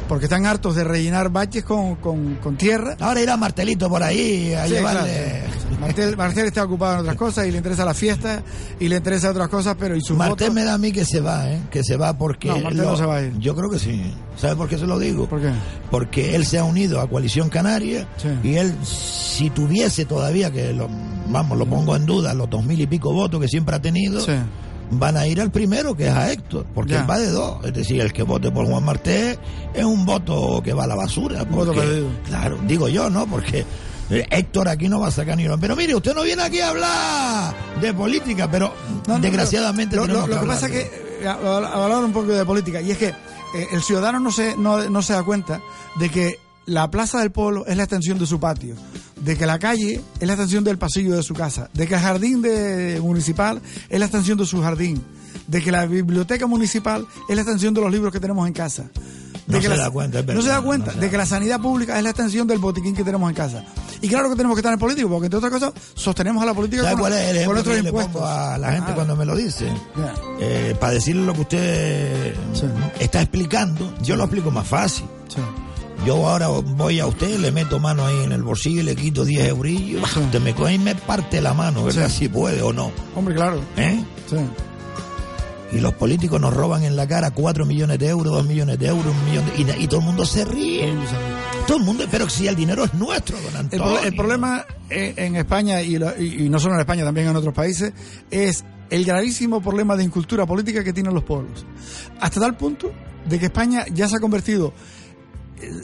porque están hartos de rellenar baches con, con, con tierra. Ahora irá Martelito por ahí a Sí, llevarle... claro. Martel, Martel está ocupado en otras cosas y le interesa la fiesta y le interesa otras cosas, pero y sus Martel votos- me da a mí que se va, ¿eh? Que se va porque... No, Martel no se va a ir. Yo creo que sí. ¿Sabe por qué se lo digo? ¿Por qué? Porque él se ha unido a Coalición Canaria Sí. y él, si tuviese todavía, que lo, vamos, lo pongo en duda, los dos mil y pico votos que siempre ha tenido, Sí. Van a ir al primero, que es a Héctor, porque Ya. él va de dos. Es decir, el que vote por Juan Martés es un voto que va a la basura. porque-. Claro, digo yo, ¿no? Porque eh, Héctor aquí no va a sacar ni uno. Pero mire, usted no viene aquí a hablar de política, pero No, no, desgraciadamente lo, lo- que pasa es que, eh, hablar un poco de política, y es que eh, el ciudadano no se, no, no se da cuenta de que la Plaza del Pueblo es la extensión de su patio, de que la calle es la extensión del pasillo de su casa, de que el jardín de, municipal es la extensión de su jardín, de que la biblioteca municipal es la extensión de los libros que tenemos en casa. De No que se la- da cuenta, es no verdad, se da cuenta no se de da que la sanidad pública es la extensión del botiquín que tenemos en casa. Y claro que tenemos que estar en político, porque entre otras cosas sostenemos a la política ¿Sabe con, cuál es el ejemplo que le pongo a la gente Ah. cuando me lo dice? Eh, para decirle lo que usted está explicando, yo lo explico más fácil. Sí. Yo ahora voy a usted, le meto mano ahí en el bolsillo y le quito 10 eurillos. Usted me coge y me parte la mano, ¿verdad? Sí. Si puede o no. Hombre, claro. ¿Eh? Sí. Y los políticos nos roban en la cara 4 millones de euros, 2 millones de euros, un millón de- y, y todo el mundo se ríe. Todo el mundo, pero si el dinero es nuestro, don Antonio. el problema eh, en España, y, lo- y- y no solo en España, también en otros países, es el gravísimo problema de incultura política que tienen los pueblos. Hasta tal punto de que España ya se ha convertido,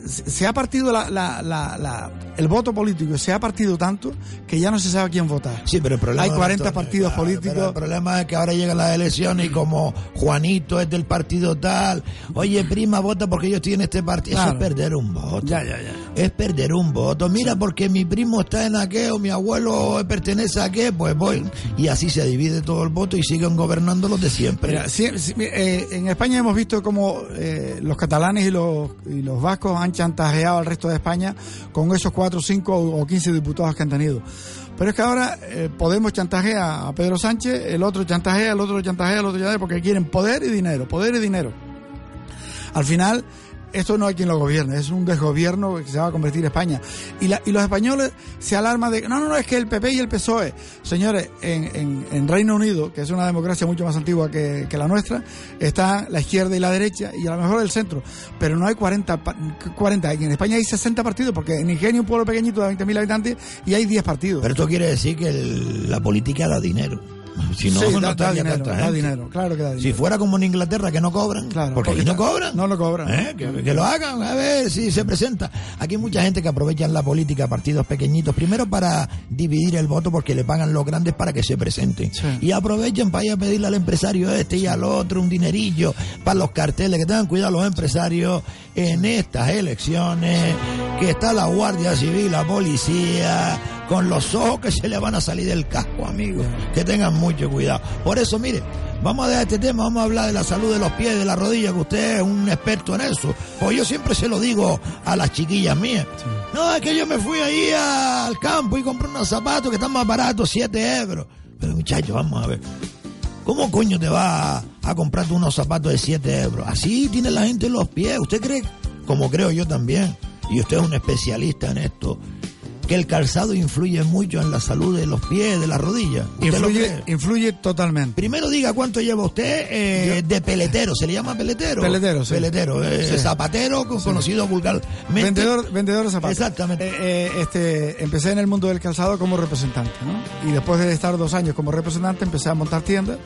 se ha partido la- la- la- la- el voto político, se ha partido tanto que ya no se sabe a quién votar. Sí, pero el problema Hay don 40 Antonio, partidos claro, políticos. pero el problema es que ahora llegan las elecciones y como Juanito es del partido tal, oye prima, vota porque yo estoy en este partido. Eso Claro. es perder un voto. Ya, ya, ya. Es perder un voto. Mira, porque mi primo está en aquel, mi abuelo pertenece a aquel, pues voy. Y así se divide todo el voto y siguen gobernando los de siempre. Mira, eh, en España hemos visto cómo eh, los catalanes y los, y los vascos han chantajeado al resto de España con esos 4, 5 o 15 diputados que han tenido. Pero es que ahora eh, Podemos chantajea a Pedro Sánchez, el otro chantajea, el otro chantajea, el otro chantajea, porque quieren poder y dinero, poder y dinero. Al final, esto no hay quien lo gobierne, es un desgobierno que se va a convertir España. Y, la, y los españoles se alarman de, no, no, no, es que el PP y el PSOE, señores, en, en, en Reino Unido, que es una democracia mucho más antigua que, que, la nuestra, está la izquierda y la derecha y a lo mejor el centro, pero no hay 40, 40 en España hay 60 partidos, porque en Ingenio, un pueblo pequeñito de 20.000 habitantes, y hay 10 partidos. Pero esto quiere decir que el, la política da dinero. Si no, sí, no da, da dinero, da claro que da dinero. Si fuera como en Inglaterra, que no cobran. Claro, porque aquí no cobran. No lo cobran. ¿Eh? Que, que lo hagan, a ver si se presenta. Aquí hay mucha gente que aprovechan la política, partidos pequeñitos, primero para dividir el voto porque le pagan los grandes para que se presenten. Sí. Y aprovechan para ir a pedirle al empresario este y al otro un dinerillo para los carteles, que tengan cuidado los empresarios en estas elecciones, que está la Guardia Civil, la policía, con los ojos que se le van a salir del casco, amigos. Que tengan mucho cuidado. Por eso, mire, vamos a dejar este tema, vamos a hablar de la salud de los pies y de la rodilla, que usted es un experto en eso. Pues yo siempre se lo digo a las chiquillas mías. No, es que yo me fui ahí al campo y compré unos zapatos que están más baratos, 7 euros. Pero muchachos, vamos a ver. ¿Cómo coño te va a, a comprar tú unos zapatos de 7 euros? Así tiene la gente en los pies. ¿Usted cree? Como creo yo también. Y usted es un especialista en esto que el calzado influye mucho en la salud de los pies, de las rodillas. ¿Usted lo Influye, influye totalmente. Primero diga cuánto lleva usted eh, de peletero. ¿Se le llama peletero? Peletero, sí. Peletero. eh, Sí. Zapatero, conocido vulgarmente. Vendedor, vendedor de zapatos. Exactamente. Eh, eh, este, empecé en el mundo del calzado como representante, ¿no? Y después de estar dos años como representante, empecé a montar tiendas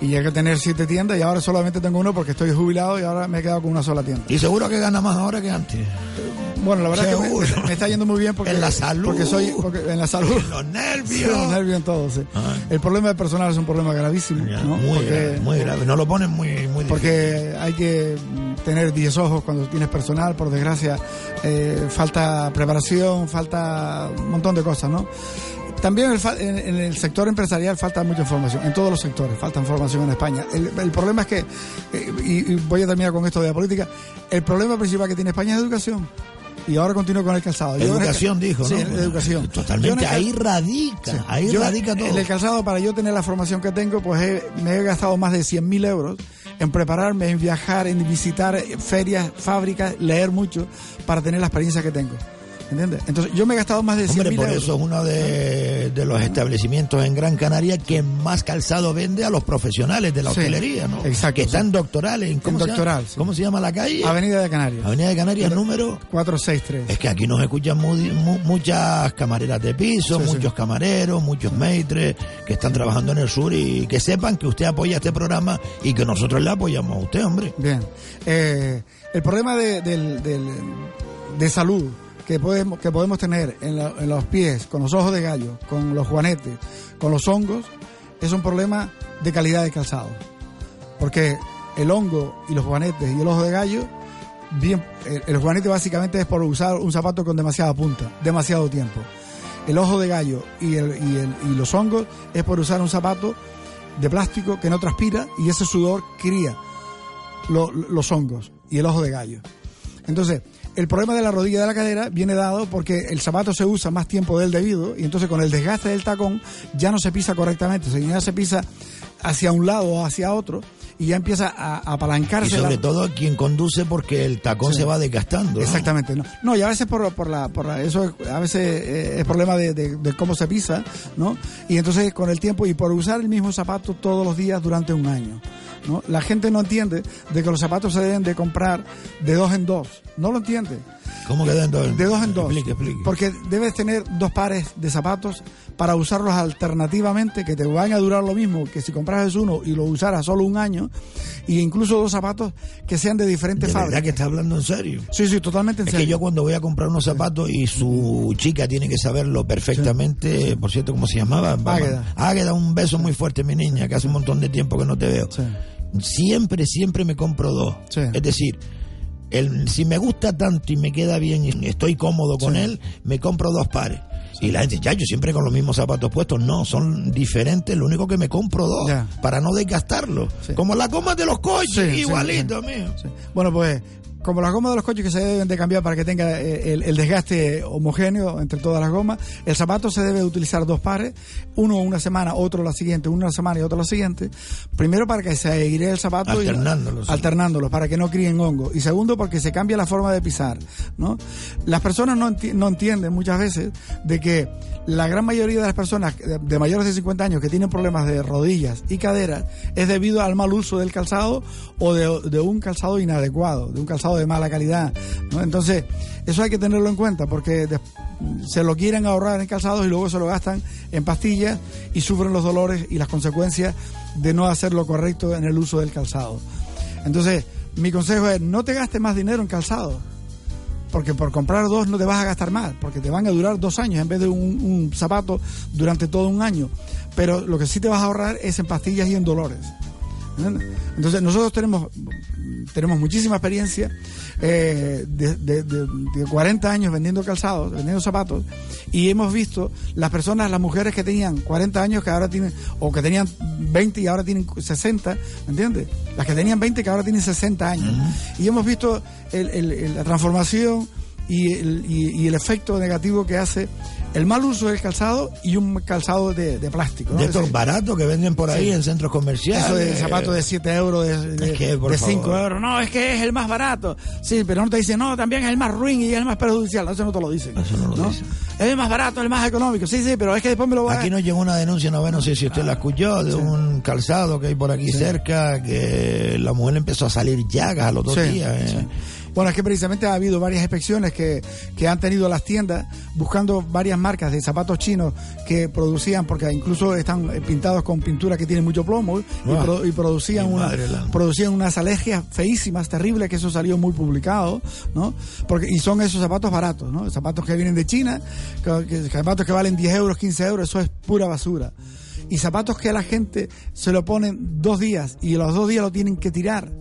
y llegué a tener siete tiendas y ahora solamente tengo uno porque estoy jubilado y ahora me he quedado con una sola tienda. Y seguro que gana más ahora que antes. Bueno, la verdad es que me, me está yendo muy bien porque En la salud. porque soy porque en la salud. Los nervios. Sí, los nervios en todo, sí. Ah. El problema del personal es un problema gravísimo, Ya, ¿no? Muy Porque- grave, muy grave. No lo ponen muy, muy difícil. porque hay que tener 10 ojos cuando tienes personal, por desgracia, eh, falta preparación, falta un montón de cosas, ¿no? También el en, en el sector empresarial falta mucha información, en todos los sectores falta información en España. El, el problema es que, eh, y, y voy a terminar con esto de la política, el problema principal que tiene España es educación. Y ahora continúo con el calzado. Yo el Educación, dijo, Sí, ¿no? en educación. Totalmente. El cal- Ahí radica. Sí. Ahí Yo, radica todo. En el calzado, para yo tener la formación que tengo, pues he- me he gastado más de 100 mil euros en prepararme, en viajar, en visitar ferias, fábricas, leer mucho para tener la experiencia que tengo. ¿Entiendes? Entonces, yo me he gastado más de 100 Hombre, mil por euros. eso es uno de, de los establecimientos en Gran Canaria que más calzado vende a los profesionales de la Sí, hotelería, ¿no? exacto, Que sí. están doctorales. ¿en ¿Cómo, En se doctoral, llama? sí. ¿Cómo se llama la calle? Avenida de Canarias. Avenida de Canarias, número. 463. Es que aquí nos escuchan mu- mu- muchas camareras de piso, muchos camareros, muchos maitres que están trabajando en el sur y que sepan que usted apoya este programa y que nosotros le apoyamos a usted, hombre. Bien. Eh, el problema de, del- del- de salud que podemos, que podemos tener en, la- en los pies, con los ojos de gallo, con los juanetes, con los hongos, es un problema de calidad de calzado. Porque el hongo y los juanetes y el ojo de gallo, bien, el, juanete básicamente es por usar un zapato con demasiada punta, demasiado tiempo. El ojo de gallo y, el, y, el- y los hongos es por usar un zapato de plástico que no transpira y ese sudor cría lo- los hongos y el ojo de gallo. Entonces, el problema de la rodilla y de la cadera viene dado porque el zapato se usa más tiempo del debido y entonces con el desgaste del tacón ya no se pisa correctamente, o sea, ya se pisa hacia un lado o hacia otro y ya empieza a, a Y apalancarse. sobre la- todo quien conduce porque el tacón Sí. se va desgastando. ¿no? Exactamente, no. No, y a veces por, por la, por la- eso es- a veces eh, es problema de, de- de cómo se pisa, ¿no? Y entonces con el tiempo y por usar el mismo zapato todos los días durante un año, ¿no? La gente no entiende de que los zapatos se deben de comprar de dos en dos, no lo entiende. ¿Cómo que dentro? De dos en dos. Explique, explique. Porque debes tener dos pares de zapatos para usarlos alternativamente, que te van a durar lo mismo que si compraras uno y lo usaras solo un año, y incluso dos zapatos que sean de diferentes ¿De verdad fábricas. que está hablando en serio? Sí, sí, totalmente en Es serio. que yo cuando voy a comprar unos zapatos y su chica tiene que saberlo perfectamente, por cierto, ¿cómo se llamaba? Águeda. Águeda, un beso muy fuerte, mi niña, que hace un montón de tiempo que no te veo. Sí. Siempre, siempre me compro dos. Sí. Es decir, el, si me gusta tanto y me queda bien y estoy cómodo con él, me compro dos pares. Y la gente, ya, yo siempre con los mismos zapatos puestos. No, son diferentes. Lo único que me compro dos Ya. para no desgastarlos. Como las gomas de los coches, igualito, mío. Bueno, pues como las gomas de los coches que se deben de cambiar para que tenga eh, el, el desgaste homogéneo entre todas las gomas, el zapato se debe utilizar dos pares, uno una semana, otro la siguiente, uno una semana y otro la siguiente. Primero para que se aire el zapato y- Alternándolos. alternándolos para que no críen hongo y segundo porque se cambia la forma de pisar, ¿no? Las personas no, enti- no entienden muchas veces de que la gran mayoría de las personas de- de mayores de 50 años que tienen problemas de rodillas y caderas es debido al mal uso del calzado o de, de un calzado inadecuado, de un calzado de mala calidad, ¿no? Entonces, eso hay que tenerlo en cuenta porque se lo quieren ahorrar en calzados y luego se lo gastan en pastillas y sufren los dolores y las consecuencias de no hacer lo correcto en el uso del calzado. Entonces, mi consejo es no te gastes más dinero en calzado. Porque por comprar dos no te vas a gastar más, porque te van a durar dos años en vez de un, un zapato durante todo un año. Pero lo que sí te vas a ahorrar es en pastillas y en dolores. Entonces nosotros tenemos, tenemos muchísima experiencia eh, de, de- de- de 40 años vendiendo calzados, vendiendo zapatos, y hemos visto las personas, las mujeres que tenían 40 años que ahora tienen, o que tenían 20 y ahora tienen 60, ¿me entiendes? Las que tenían 20 que ahora tienen 60 años. Y hemos visto el- el- el- la transformación y el, y- y el efecto negativo que hace el mal uso del calzado y un calzado de, de plástico. ¿no? De estos baratos que venden por ahí Sí. en centros comerciales. eso de zapatos de 7 euros, de, de, Es que, de 5 favor. euros. No, es que es el más barato. Sí, pero no te dicen, no, también es el más ruin y es el más perjudicial. Eso no te lo dicen. Eso no lo ¿no? dicen. Es el más barato, el más económico. Sí, sí, pero es que después me lo va Aquí nos llegó una denuncia, no, no sé si usted la escuchó, de un calzado que hay por aquí cerca, que la mujer empezó a salir llagas a los dos Sí, días. eh. Bueno, es que precisamente ha habido varias inspecciones que, que han tenido las tiendas buscando varias marcas de zapatos chinos que producían, porque incluso están pintados con pintura que tiene mucho plomo y, pro- y producían, una, la- producían unas alergias feísimas, terribles, que eso salió muy publicado, ¿no? Porque, y son esos zapatos baratos, ¿no? Zapatos que vienen de China, que, que- zapatos que valen 10 euros, 15 euros, eso es pura basura. Y zapatos que a la gente se lo ponen dos días y los dos días lo tienen que tirar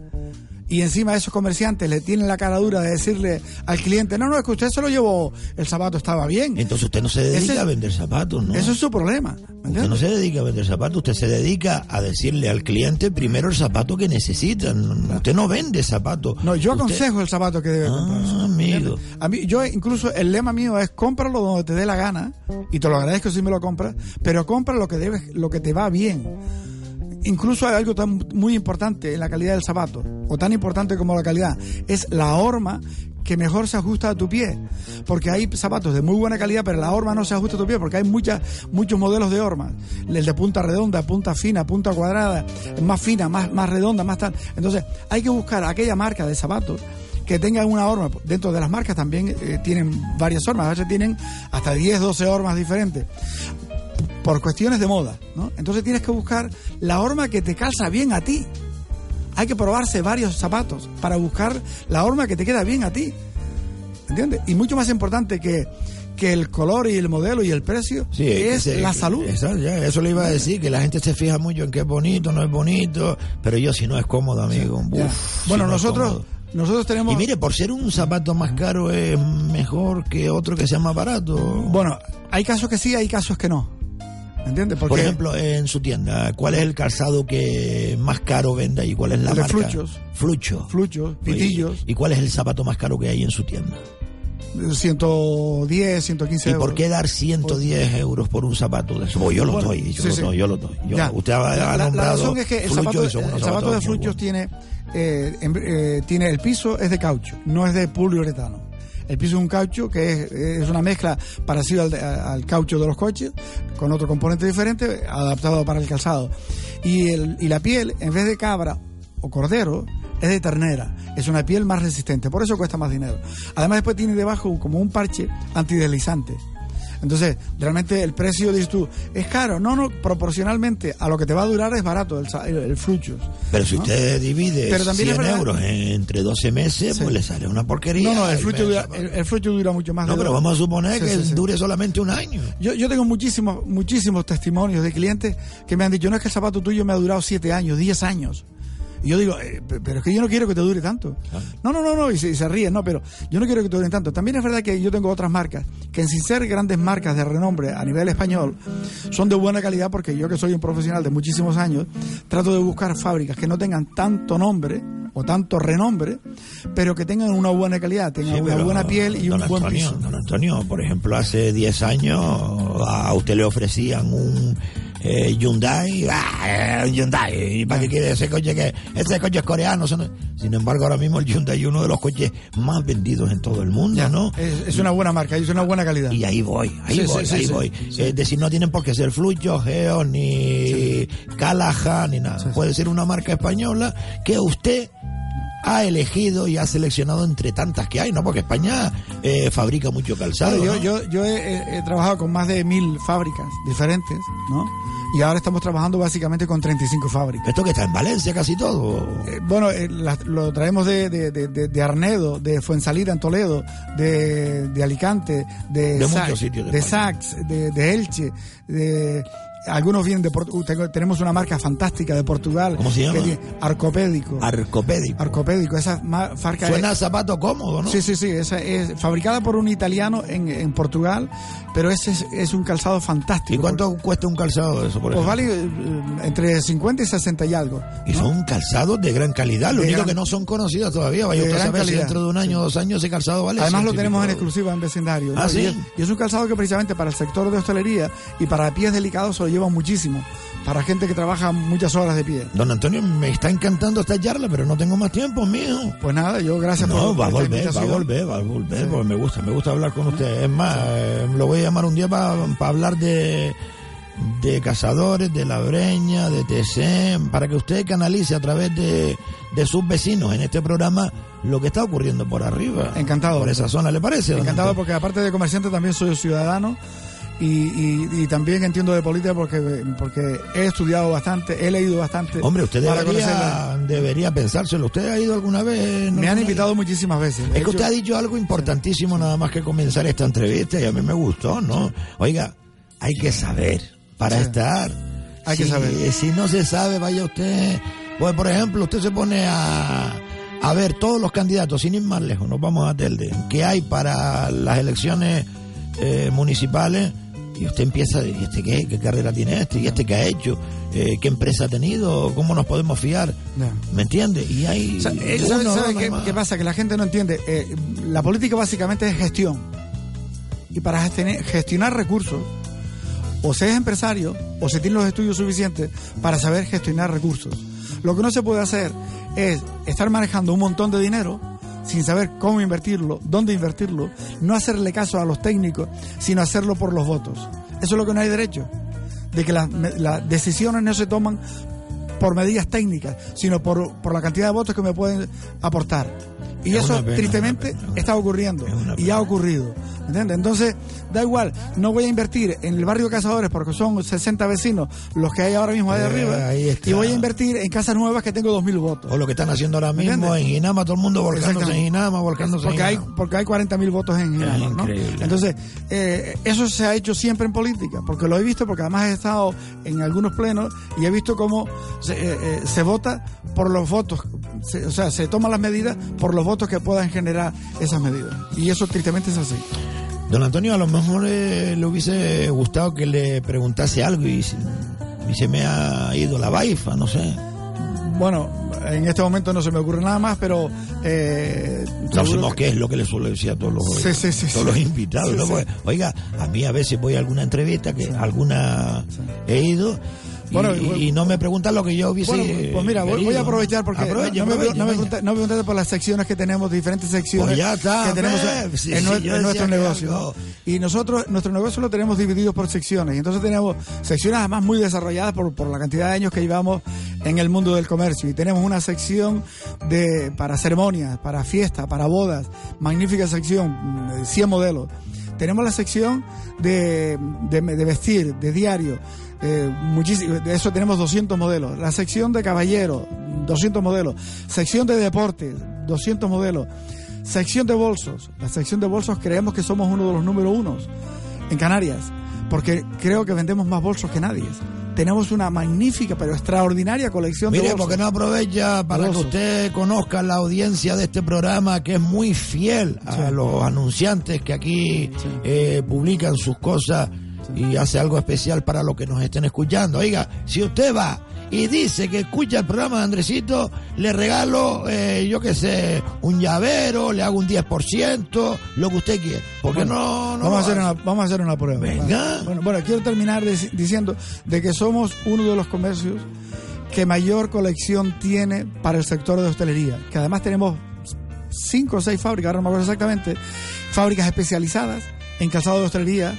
y encima esos comerciantes le tienen la cara dura de decirle al cliente, no, no, es que usted se lo llevó, el zapato estaba bien. Entonces usted no se dedica Ese- a vender zapatos, ¿no? Eso es su problema. Usted no se dedica a vender zapatos, usted se dedica a decirle al cliente primero el zapato que necesita. No- Usted no vende zapatos. No, yo Usted- aconsejo el zapato que debe comprar. Ah, amigo. A mí, yo incluso el lema mío es cómpralo donde te dé la gana y te lo agradezco si me lo compras, pero compra lo que debes, lo que te va bien. Incluso hay algo tan muy importante en la calidad del zapato, o tan importante como la calidad, es la horma que mejor se ajusta a tu pie. Porque hay zapatos de muy buena calidad, pero la horma no se ajusta a tu pie, porque hay muchas, muchos modelos de horma. El de punta redonda, punta fina, punta cuadrada, más fina, más, más redonda, más tal. Entonces, hay que buscar aquella marca de zapatos que tengan una horma. Dentro de las marcas también eh, tienen varias hormas, a veces tienen hasta 10, 12 hormas diferentes. Por cuestiones de moda, ¿no? Entonces tienes que buscar la horma que te calza bien a ti. Hay que probarse varios zapatos para buscar la horma que te queda bien a ti. ¿Entiendes? Y mucho más importante que, que el color y el modelo y el precio Sí, que es se- la que- salud. Eso, ya, eso le iba a decir, que la gente se fija mucho en qué es bonito, no es bonito, pero yo si no es cómodo, amigo. Uf, Bueno, si no es nosotros, nosotros tenemos... Y mire, por ser un zapato más caro es mejor que otro que sea más barato. Bueno, hay casos que sí, hay casos que no. ¿Entiendes? Por ejemplo, en su tienda, ¿cuál es el calzado que más caro vende y cuál es la El de marca? Fluchos. Flucho. Fluchos, pitillos. ¿Y cuál es el zapato más caro que hay en su tienda? 110, 115 ¿Y euros. por qué dar 110 euros por un zapato de eso? Pues yo lo Bueno, doy, yo sí, lo sí. doy, yo lo doy. Yo- usted ha, la, ha la- razón es que el zapato, y el zapato de fluchos tiene, eh, eh, tiene el piso es de caucho, no es de poliuretano. El piso es un caucho que es, es una mezcla parecida al, al caucho de los coches, con otro componente diferente, adaptado para el calzado. Y, el, y la piel, en vez de cabra o cordero, es de ternera. Es una piel más resistente, por eso cuesta más dinero. Además, después tiene debajo como un parche antideslizante. Entonces, realmente el precio, dices tú, es caro. No, no, proporcionalmente a lo que te va a durar es barato el, el, el. Pero si ¿no? usted divide Pero también es 100 verdad- euros entre 12 meses, Sí. pues le sale una porquería. No, no, el ve- dura, el, el Flucho dura mucho más. No, de pero dos. vamos a suponer Sí, que sí. dure solamente un año. Yo, yo tengo muchísimos, muchísimos testimonios de clientes que me han dicho, no es que el zapato tuyo me ha durado 7 años, 10 años. Yo digo, eh, pe- pero es que yo no quiero que te dure tanto. No, no, no, no, y se, y se ríen, no, pero yo no quiero que te duren tanto. También es verdad que yo tengo otras marcas que sin ser grandes marcas de renombre a nivel español, son de buena calidad porque yo que soy un profesional de muchísimos años, trato de buscar fábricas que no tengan tanto nombre o tanto renombre, pero que tengan una buena calidad, tengan Sí, una buena piel y un buen Antonio, piso. Don Antonio, por ejemplo, hace 10 años a usted le ofrecían un eh, Hyundai, ah, eh, un Hyundai, ¿y para qué quiere ese coche que ese coche es coreano? Sin embargo, ahora mismo el Hyundai es uno de los coches más vendidos en todo el mundo, ¿no? Es, es una buena marca, es una buena calidad. Y ahí voy, ahí Sí, voy, sí, ahí sí. voy. Es decir, no tienen por qué ser Flucho, Geo, ni Callahan, ni nada. Puede ser una marca española que usted ha elegido y ha seleccionado entre tantas que hay, ¿no? Porque España eh, fabrica mucho calzado. Claro, ¿no? yo, yo, yo he, he- he trabajado con más de mil fábricas diferentes, ¿no? Y ahora estamos trabajando básicamente con 35 fábricas. Esto que está en Valencia casi todo. Eh, bueno, eh, la- lo traemos de, de, de, de- de Arnedo, de Fuensalida en Toledo, de, de Alicante, de, De Sax, de de, de Elche, de algunos vienen de Portugal. Tenemos una marca fantástica de Portugal. ¿Cómo se llama? que tiene- Arcopédico. Arcopédico. Arcopédico, esa ma- marca Suena a zapato cómodo, ¿no? Sí, sí, sí. Esa es fabricada por un italiano en, en Portugal, pero ese es, es un calzado fantástico. ¿Y cuánto cuesta un calzado de eso, por Pues ejemplo? vale eh, entre 50 y 60 y algo. Y son calzados de gran calidad, lo De único gran- que no son conocidos todavía. Vaya usted a saber si dentro de un año o dos años ese calzado vale. Además lo tenemos en exclusiva en vecindario. ¿no? Ah, Y ¿sí? es- Y, es un calzado que precisamente para el sector de hostelería y para pies delicados se lleva muchísimo. Para gente que trabaja muchas horas de pie. Don Antonio, me está encantando esta charla, pero no tengo más tiempo, mío. Pues nada, yo gracias No, por va a volver, va a volver, va a volver, porque me gusta, me gusta hablar con usted. Es más, eh, lo voy a llamar un día para hablar de, de cazadores, de la breña, de TC, para que usted canalice a través de, de sus vecinos en este programa lo que está ocurriendo por arriba. Encantado. Por esa zona, ¿le parece? Encantado porque aparte de comerciante también soy ciudadano y, y- y también entiendo de política porque, porque he estudiado bastante, he leído bastante. Hombre, usted debería, debería pensárselo. ¿Usted ha ido alguna vez? Me han No, invitado muchísimas veces. Es que usted hecho- ha dicho algo importantísimo nada más que comenzar esta entrevista y a mí me gustó, ¿no? Oiga, hay que saber para Sí. estar. Hay que Si- saber. Si no se sabe, vaya usted. Pues, por ejemplo, usted se pone a, a ver todos los candidatos, sin ir más lejos, nos vamos a Telde, que hay para las elecciones eh, municipales. Y usted empieza, ¿y este qué? ¿Qué carrera tiene este? ¿Y este qué ha hecho? Eh, ¿Qué empresa ha tenido? ¿Cómo nos podemos fiar? ¿Me entiende? Y hay. O sea, eh, ¿sabe- uno, sabe dos qué, pasa? Que la gente no entiende. Eh, la política básicamente es gestión. Y para gestionar, gestionar recursos, o se es empresario, o se tiene los estudios suficientes para saber gestionar recursos. Lo que no se puede hacer es estar manejando un montón de dinero sin saber cómo invertirlo, dónde invertirlo, no hacerle caso a los técnicos, sino hacerlo por los votos. Eso es lo que no hay derecho. De que las, las decisiones no se toman por medidas técnicas, sino por, por la cantidad de votos que me pueden aportar. Y Es eso, pena, tristemente, está ocurriendo. Y ha ocurrido. ¿Entiendes? Entonces, da igual, no voy a invertir en el barrio Cazadores porque son 60 vecinos los que hay ahora mismo ahí Eh, arriba. ahí está. Y voy a invertir en casas nuevas que tengo 2.000 votos. O lo que están haciendo ahora mismo ¿Entiendes? en Ginama, todo el mundo volcándose en. Ginama, volcándose porque en hay Ginama. porque hay 40.000 votos en Ginama. Entonces, eh, eso se ha hecho siempre en política, porque lo he visto, porque además he estado en algunos plenos y he visto cómo se, eh, eh, se vota por los votos, se- o sea, se toman las medidas por los votos que puedan generar esas medidas. Y eso tristemente es así. Don Antonio, a lo mejor eh, le hubiese gustado que le preguntase algo y, se- y se me ha ido la baifa, no sé. Bueno, en este momento no se me ocurre nada más, pero... Eh, No sabemos que- qué es lo que le suelo decir a todos los, Sí, sí, sí, todos los invitados. Porque, oiga, a mí a veces voy a alguna entrevista, que alguna he ido, Bueno, y- y no me preguntan lo que yo hubiese Bueno, pues mira, voy, a aprovechar porque Aproveche, no, me, aproveche, no me venga. pregunta- no me preguntaste por las secciones que tenemos, diferentes secciones Pues ya está, que tenemos sí, en, sí, en nuestro negocio. algo. Y nosotros, nuestro negocio lo tenemos dividido por secciones. Y entonces tenemos secciones además muy desarrolladas por, por la cantidad de años que llevamos en el mundo del comercio. Y tenemos una sección de para ceremonias, para fiestas, para bodas, magnífica sección, mm, de 100 modelos. Tenemos la sección de, de, de vestir, de diario, eh, muchísimo, de eso tenemos 200 modelos. La sección de caballero, 200 modelos. Sección de deportes, 200 modelos. Sección de bolsos. La sección de bolsos creemos que somos uno de los número unos en Canarias, porque creo que vendemos más bolsos que nadie. tenemos una magnífica pero extraordinaria colección de Mire, bolsos. porque no aprovecha para que usted conozca la audiencia de este programa que es muy fiel a los anunciantes que aquí eh, publican sus cosas y hace algo especial para los que nos estén escuchando. Oiga, si usted va y dice que escucha el programa de Andresito, le regalo, eh, yo qué sé, un llavero, le hago un 10%, lo que usted quiera. Porque Bueno, no, no vamos, a hacer hace. una, vamos a hacer una prueba. Venga. Bueno, bueno, quiero terminar diciendo de que somos uno de los comercios que mayor colección tiene para el sector de hostelería. Que además tenemos cinco o seis fábricas, ahora no me acuerdo exactamente, fábricas especializadas en calzado de hostelería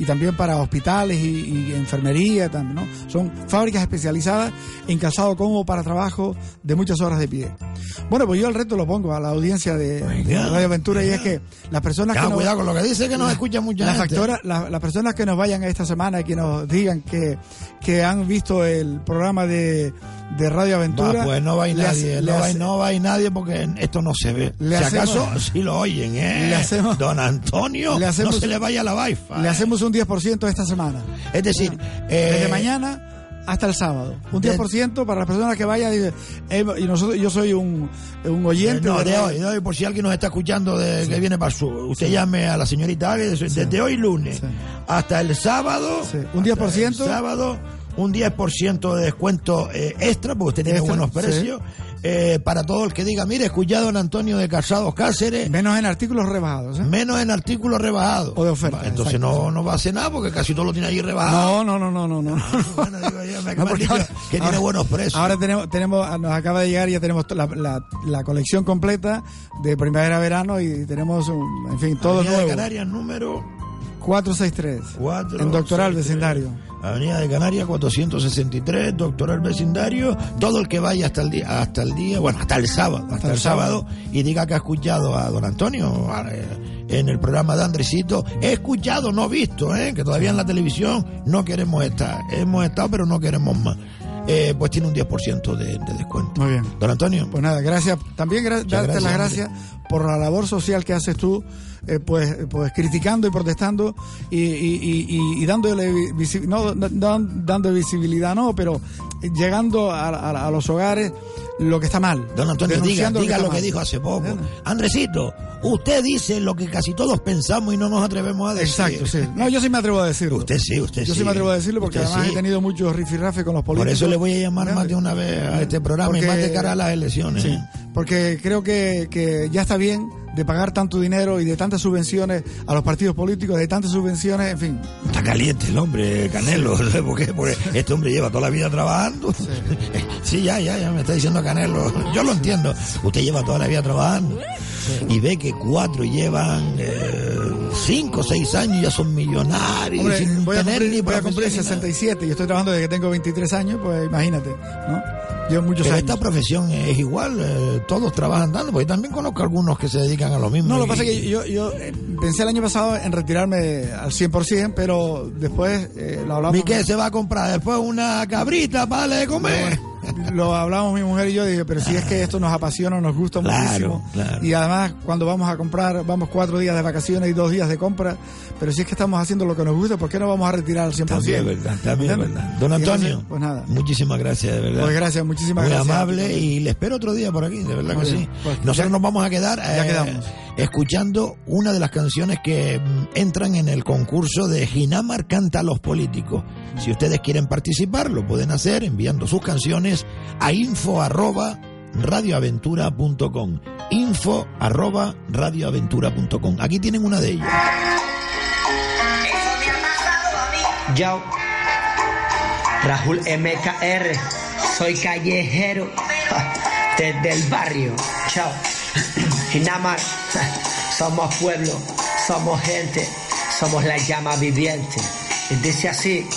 y también para hospitales y, y enfermería también, ¿no? Son fábricas especializadas en calzado cómodo para trabajo de muchas horas de pie. Bueno, pues yo el reto lo pongo a la audiencia de, de Radio Aventura y es que las personas que nos- cuidado con lo que dice que nos la- escucha mucha las gente. la- las personas que nos vayan esta semana y que nos digan que, que han visto el programa de, de Radio Aventura. Va, pues no va a ir le nadie, hace- no va, no ir nadie porque esto no se ve. Le si hacemos- acaso sí lo oyen, ¿eh? Le hacemos- Don Antonio, le hacemos- no se le vaya la wifi. Le hacemos un 10% esta semana. Es decir, eh, Desde mañana hasta el sábado. Un de- 10% para las personas que vayan. eh, y nosotros, yo soy un, un oyente. no, de hoy, de hoy, por si alguien nos está escuchando de, que viene para sur, usted llame a la señorita Águeda, desde hoy lunes hasta el sábado, un 10%. hasta el sábado, un 10% de descuento eh, extra, porque usted tiene Extra, buenos sí. precios, eh, para todo el que diga, mire, escuché a don Antonio de Casados Cáceres, Menos en artículos rebajados. ¿eh? menos en artículos rebajados. O de oferta. Entonces no, no va a hacer nada porque casi todo lo tiene ahí rebajado. No, no, no, no, no, no. Bueno, digo yo, me No, porque dicho ahora- que tiene ahora- buenos precios. Ahora tenemos, tenemos, nos acaba de llegar, ya tenemos la, la, la colección completa de primavera-verano y tenemos, un- en fin, todo Avenida de nuevo. Canarias número 463. Cuatro, en Doctoral Vecindario. Avenida de Canarias 463, Doctoral Vecindario, todo el que vaya hasta el día, hasta el día, bueno, hasta el sábado, hasta, el el sábado, sábado. y diga que ha escuchado a don Antonio eh, en el programa de Andresito. He escuchado, no visto, eh, que todavía en la televisión no queremos estar. Hemos estado, pero no queremos más. Eh, pues tiene un 10% de, de descuento. Muy bien. Don Antonio. Pues nada, gracias. También gra- darte las gracias, gracias por la labor social que haces tú, eh, pues, pues criticando y protestando y, y, y- y- dándole no da- dan- dando visibilidad, no, pero llegando a, a- a los hogares lo que está mal. Don Antonio, diga, diga lo que dijo hace poco. Andresito, usted dice lo que casi todos pensamos y no nos atrevemos a decir. Exacto, sí. No, yo sí me atrevo a decirlo. Usted sí, usted Yo sí. sí me atrevo a decirlo porque Usted además sí. he tenido muchos rifirrafes con los políticos. Por eso le voy a llamar ¿Entiendes? más de una vez a este programa y más de cara a las elecciones. Sí, porque creo que, que ya está bien de pagar tanto dinero y de tantas subvenciones a los partidos políticos, de tantas subvenciones, en fin. Está caliente el hombre, Canelo. ¿sabes por qué? Porque este hombre lleva toda la vida trabajando. Sí, ya, ya, ya me está diciendo Canelo. Yo lo entiendo. Usted lleva toda la vida trabajando. Y ve que cuatro llevan eh, cinco, seis años y ya son millonarios. Hombre, sin voy a cumplir, voy a cumplir profesión ni nada. 67 y estoy trabajando desde que tengo 23 años, pues imagínate, ¿no? Llevo muchos Pero años. esta profesión es igual, eh, todos trabajan dando, porque también conozco algunos que se dedican a lo mismo. No, lo que pasa es que yo, yo eh, pensé el año pasado en retirarme al 100%, pero después eh, lo hablamos. ¿Y qué se va a comprar? Después una cabrita para de comer. Lo hablamos mi mujer y yo, dije, pero si es que esto nos apasiona, nos gusta Claro, muchísimo. claro. Y además, cuando vamos a comprar, vamos cuatro días de vacaciones y dos días de compra. Pero si es que estamos haciendo lo que nos gusta, ¿por qué no vamos a retirar al 100%? También es verdad, también es verdad. Don Antonio, pues nada. muchísimas gracias, de verdad. Pues gracias, muchísimas Muy gracias. amable y le espero otro día por aquí, de verdad Muy que bien. sí. Pues Nosotros ya- nos vamos a quedar ya eh, quedamos. Escuchando una de las canciones que mm, entran en el concurso de Ginamar Canta a los Políticos. Si ustedes quieren participar, lo pueden hacer enviando sus canciones a info arroba radioaventura.com info arroba radioaventura.com aquí tienen una de ellas. Yo, Rahul MKR, soy callejero. Desde el barrio. Chao. Ginamar, somos pueblo, somos gente, somos la llama viviente. Y dice así,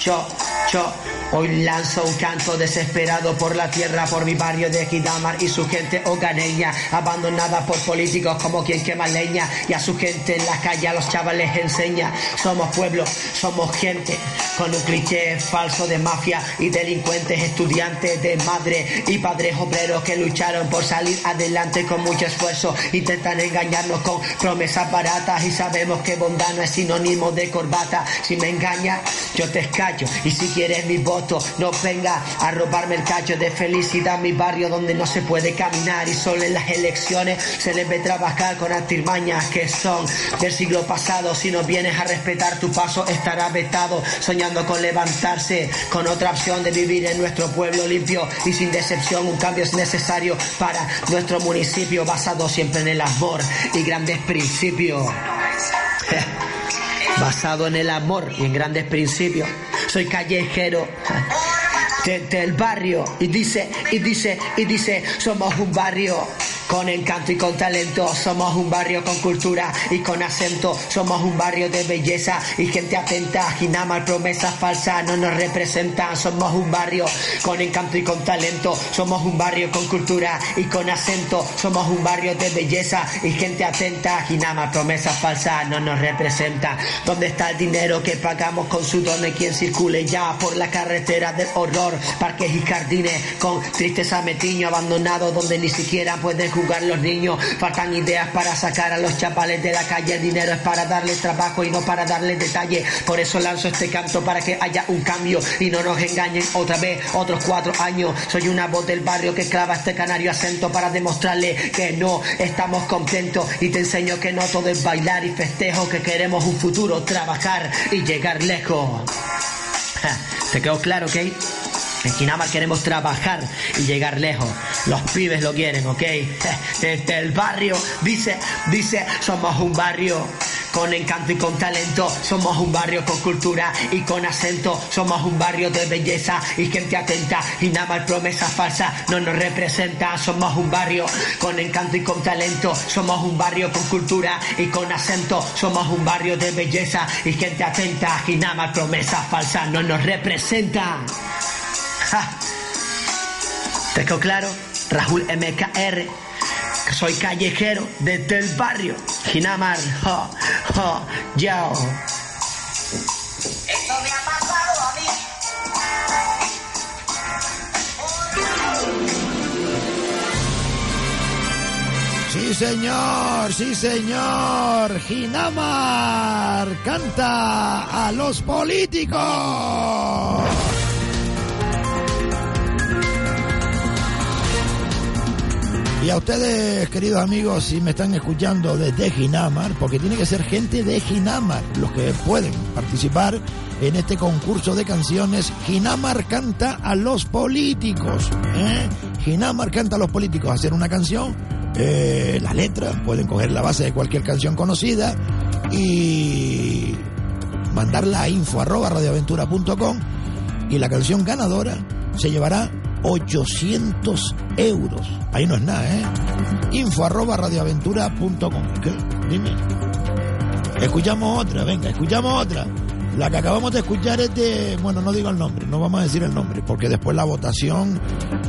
yo, yo, Hoy lanzo un canto desesperado por la tierra, por mi barrio de Gidamar y su gente hogareña, abandonada por políticos como quien quema leña y a su gente en la calle a los chavales enseña. Somos pueblo, somos gente, con un cliché falso de mafia y delincuentes, estudiantes de madre y padres obreros que lucharon por salir adelante con mucho esfuerzo. Intentan engañarnos con promesas baratas y sabemos que bondad no es sinónimo de corbata. Si me engañas, yo te escacho y si quieres mi voz no venga a robarme el cacho de felicidad. Mi barrio donde no se puede caminar y solo en las elecciones se les ve trabajar con artimañas que son del siglo pasado. Si no vienes a respetar tu paso, estará vetado. Soñando con levantarse, con otra opción de vivir en nuestro pueblo limpio y sin decepción. Un cambio es necesario para nuestro municipio, basado siempre en el amor y grandes principios. basado en el amor y en grandes principios. Soy callejero desde el barrio y dice, y dice, y dice, somos un barrio con encanto y con talento somos un barrio con cultura y con acento. Somos un barrio de belleza y gente atenta. Ginamar promesas falsas no nos representan. Somos un barrio con encanto y con talento. Somos un barrio con cultura y con acento. Somos un barrio de belleza y gente atenta. Ginamar promesas falsas no nos representan. ¿Dónde está el dinero que pagamos con sudones? Quien circule ya por la carretera del horror. Parques y jardines con tristeza metiño abandonado donde ni siquiera pueden jugar los niños. Faltan ideas para sacar a los chapales de la calle. El dinero es para darles trabajo y no para darles detalle. Por eso lanzo este canto para que haya un cambio y no nos engañen otra vez otros cuatro años. Soy una voz del barrio que clava este canario acento para demostrarle que no estamos contentos y te enseño que no todo es bailar y festejo, que queremos un futuro, trabajar y llegar lejos. ¿Te quedó claro, ok? En Kinamar queremos trabajar y llegar lejos. Los pibes lo quieren, ¿ok? Desde el barrio, dice, dice, somos un barrio con encanto y con talento. Somos un barrio con cultura y con acento. Somos un barrio de belleza y gente atenta. Y nada más promesas falsas no nos representa. Somos un barrio con encanto y con talento. Somos un barrio con cultura y con acento. Somos un barrio de belleza y gente atenta. Y nada más promesas falsas no nos representa. ¿Te quedó claro? Raúl MKR. Soy callejero desde el barrio. Ginamar. ho, ho, yao. Esto me ha pasado a mí. Sí, señor, sí, señor. Ginamar canta a los políticos. Y a ustedes, queridos amigos, si me están escuchando desde Ginamar, porque tiene que ser gente de Ginamar los que pueden participar en este concurso de canciones, Ginamar canta a los políticos. ¿eh? Ginamar canta a los políticos, hacer una canción, eh, la letra, pueden coger la base de cualquier canción conocida y mandarla a info arroba radioaventura.com y la canción ganadora se llevará 800 euros. Ahí no es nada, ¿eh? Info arroba radioaventura.com. ¿Qué? Dime. Escuchamos otra, venga, escuchamos otra. La que acabamos de escuchar es de, bueno, no digo el nombre, no vamos a decir el nombre, porque después la votación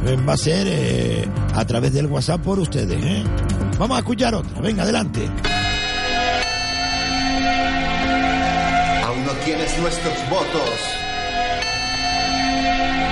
eh, va a ser eh, a través del WhatsApp por ustedes, ¿eh? Vamos a escuchar otra, venga, adelante. Aún no tienes nuestros votos.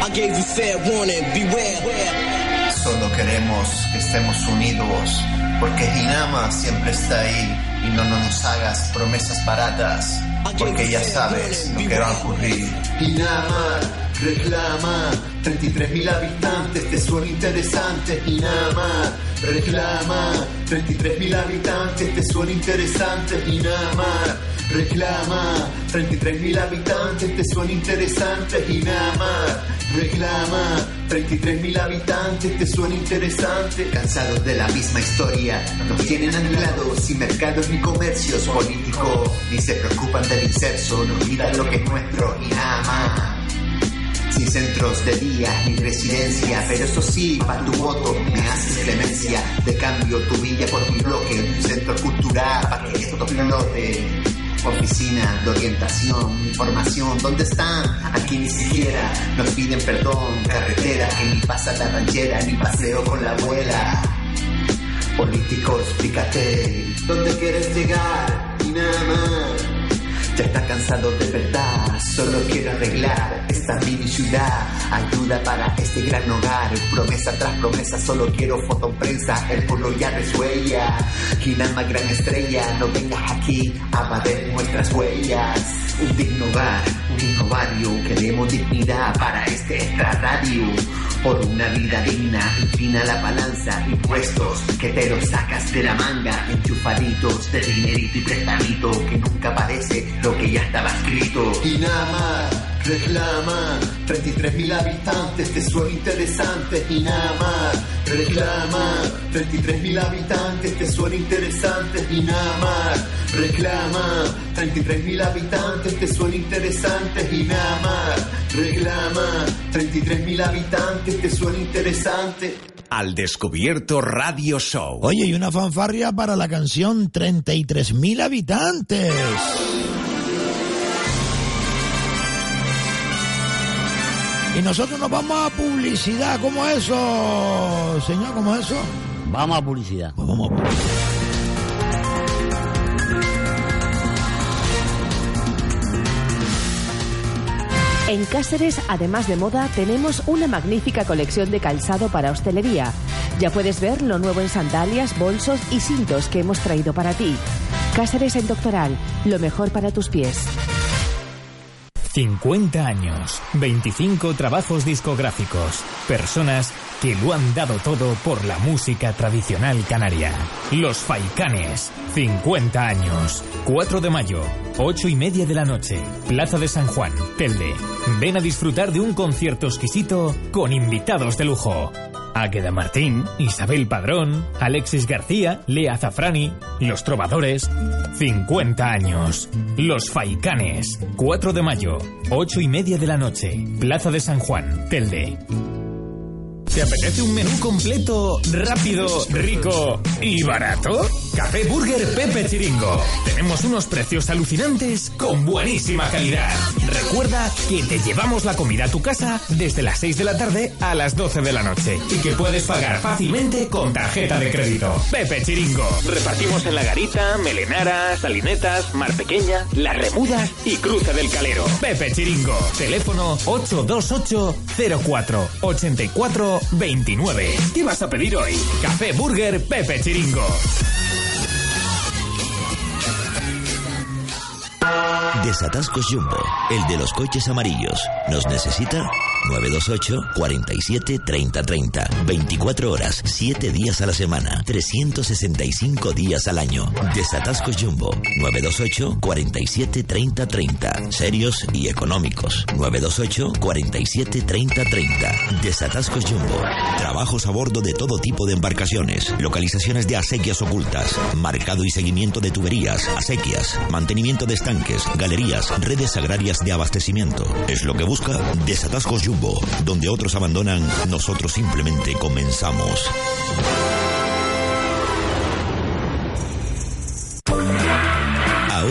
I gave you fair warning, beware. Solo queremos que estemos unidos, porque Hinama siempre está ahí y no nos hagas promesas baratas, porque ya sabes lo que va a ocurrir. Hinama reclama 33.000 habitantes, te suena interesante. Hinama reclama 33.000 habitantes, te suena interesante. Hinama reclama 33.000 habitantes, te suena interesante. Hinama reclama 33.000 habitantes, te suena interesante. Cansados de la misma historia, nos tienen anclados sin mercados ni comercios políticos, ni se preocupan del inserso, no olvidan lo que es nuestro y nada más. Sin centros de día ni residencia, pero eso sí, para tu voto me haces clemencia. De cambio tu villa por mi bloque, un centro cultural para que esto flote. Oficina de orientación, información, ¿dónde están? Aquí ni siquiera nos piden perdón, carretera que ni pasa la ranchera, ni paseo con la abuela. Políticos, fíjate, ¿dónde quieres llegar? Y nada más. Ya está cansado de verdad, solo quiero arreglar esta mini ciudad. Ayuda para este gran hogar, promesa tras promesa, solo quiero foto en prensa. El pueblo ya resuella, Kinama gran estrella, no vengas aquí a barrer nuestras huellas. Un digno hogar, un hijo barrio, queremos dignidad para este extra radio. Por una vida digna, inclina la balanza, impuestos que te los sacas de la manga, enchufaditos de dinerito y prestamito que nunca parece lo que ya estaba escrito. Y nada más, reclama, 33.000 habitantes, te suena interesante. Y nada más, reclama, 33.000 habitantes, te suena interesante. Y nada más, reclama, 33.000 habitantes, te suena interesante. Y nada más, reclama, 33.000 habitantes, te suena interesante. Al Descubierto Radio Show. Oye, y una fanfarria para la canción 33.000 habitantes. Y nosotros nos vamos a publicidad. ¿Cómo eso, señor? ¿Cómo eso? Vamos a publicidad. Vamos a publicidad. En Cáceres, además de moda, tenemos una magnífica colección de calzado para hostelería. Ya puedes ver lo nuevo en sandalias, bolsos y cintos que hemos traído para ti. Cáceres en Doctoral, lo mejor para tus pies. 50 años, 25 trabajos discográficos, personas que lo han dado todo por la música tradicional canaria. Los Faicanes, 50 años, 4 de mayo, 8 y media de la noche, Plaza de San Juan, Telde. Ven a disfrutar de un concierto exquisito con invitados de lujo. Águeda Martín, Isabel Padrón, Alexis García, Lea Zafrani, Los Trovadores. 50 años. Los Faicanes. 4 de mayo, 8 y media de la noche. Plaza de San Juan, Telde. ¿Te apetece un menú completo, rápido, rico y barato? Café Burger Pepe Chiringo. Tenemos unos precios alucinantes con buenísima calidad. Recuerda que te llevamos la comida a tu casa desde las 6 de la tarde a las 12 de la noche y que puedes pagar fácilmente con tarjeta de crédito. Pepe Chiringo. Repartimos en La Garita, Melenara, Salinetas, Mar Pequeña, Las Remudas y Cruce del Calero. Pepe Chiringo. Teléfono 828 04 84 29. ¿Qué vas a pedir hoy? Café Burger Pepe Chiringo. Desatascos Jumbo, el de los coches amarillos. ¿Nos necesita? 928 47 30 30. 24 horas, 7 días a la semana, 365 días al año. Desatascos Jumbo, 928 47 30 30. Serios y económicos. 928 47 30 30. Desatascos Jumbo. Trabajos a bordo de todo tipo de embarcaciones. Localizaciones de acequias ocultas. Marcado y seguimiento de tuberías, acequias. Mantenimiento de estanques, galerías, redes agrarias de abastecimiento. Es lo que busca Desatascos Jumbo. Donde otros abandonan, nosotros simplemente comenzamos.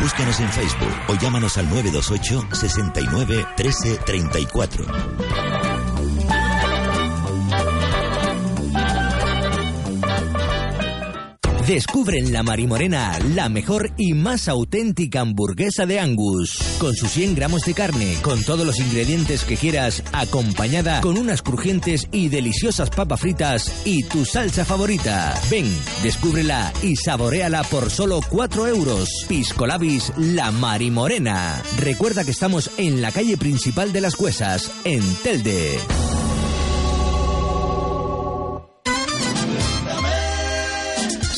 Búscanos en Facebook o llámanos al 928 69 13 34. Descubre en La Marimorena la mejor y más auténtica hamburguesa de Angus. Con sus 100 gramos de carne, con todos los ingredientes que quieras, acompañada con unas crujientes y deliciosas papas fritas y tu salsa favorita. Ven, descúbrela y saboreala por solo 4 euros. Pisco Labis La Marimorena. Recuerda que estamos en la calle principal de las Cuesas, en Telde.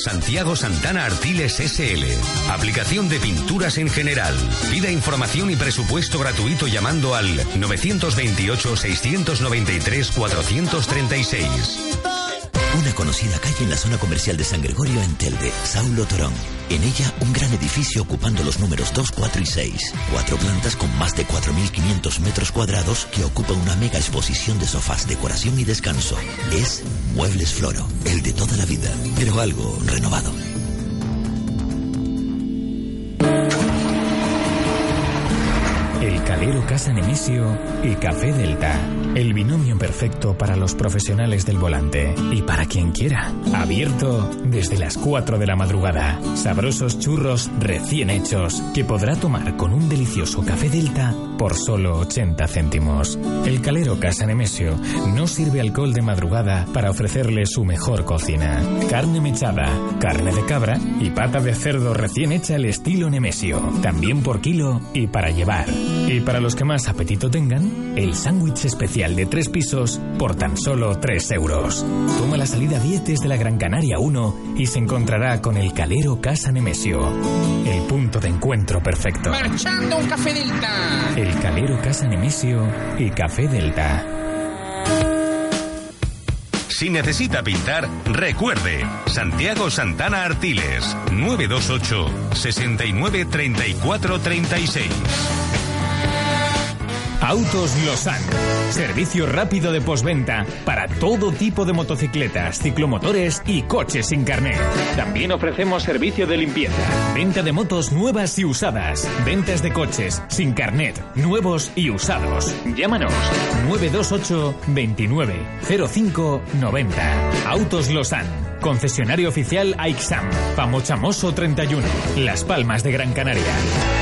Santiago Santana Artiles SL. Aplicación de pinturas en general. Pida información y presupuesto gratuito llamando al 928-693-436. Una conocida calle en la zona comercial de San Gregorio en Telde, Saulo Torón. En ella, un gran edificio ocupando los números 2, 4 y 6. Cuatro plantas con más de 4.500 metros cuadrados que ocupa una mega exposición de sofás, decoración y descanso. Es Muebles Floro, el de toda la vida, pero algo renovado. El Calero Casa Nemesio y Café Delta. El binomio perfecto para los profesionales del volante y para quien quiera. Abierto desde las 4 de la madrugada. Sabrosos churros recién hechos que podrá tomar con un delicioso café Delta por solo 80 céntimos. El Calero Casa Nemesio no sirve alcohol de madrugada para ofrecerle su mejor cocina. Carne mechada, carne de cabra y pata de cerdo recién hecha al estilo Nemesio. También por kilo y para llevar. Y para los que más apetito tengan, el sándwich especial de tres pisos por tan solo 3 euros. Toma la salida 10 desde la Gran Canaria 1 y se encontrará con el Calero Casa Nemesio. El punto de encuentro perfecto. Marchando un café Delta. El Calero Casa Nemesio y Café Delta. Si necesita pintar, recuerde, Santiago Santana Artiles, 928 69 34 36. Autos Losan. Servicio rápido de posventa para todo tipo de motocicletas, ciclomotores y coches sin carnet. También ofrecemos servicio de limpieza, venta de motos nuevas y usadas, ventas de coches sin carnet, nuevos y usados. Llámanos 928 29 05 90. Autos Losan. Concesionario oficial AIXAM. Pamochamoso 31. Las Palmas de Gran Canaria.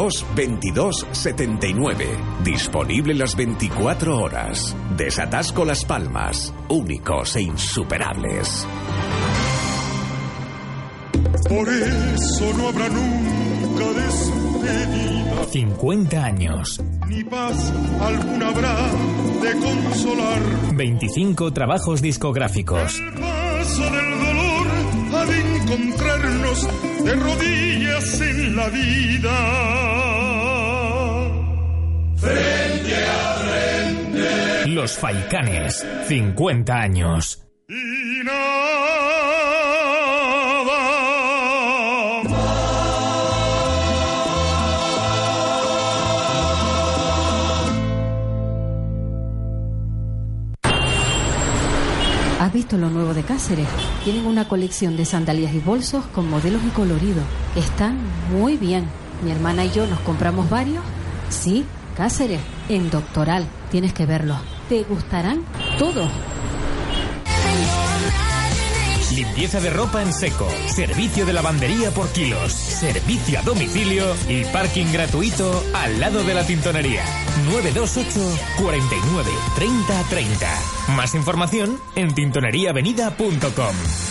22 79. Disponible las 24 horas. Desatasco Las Palmas. Únicos e insuperables. Por eso no habrá nunca despedida, 50 años. ni paz alguna habrá de consolar. 25 trabajos discográficos. Paso del encontrarnos de rodillas en la vida. Frente a frente. Los Faicanes. 50 años. Y ¿Has visto lo nuevo de Cáceres? Tienen una colección de sandalias y bolsos con modelos y coloridos. Están muy bien. Mi hermana y yo nos compramos varios. Sí, Cáceres, en Doctoral. Tienes que verlos. Te gustarán todos. Limpieza de ropa en seco. Servicio de lavandería por kilos. Servicio a domicilio y parking gratuito al lado de la tintonería. 928 49 30 30. Más información en tintoneriaavenida.com.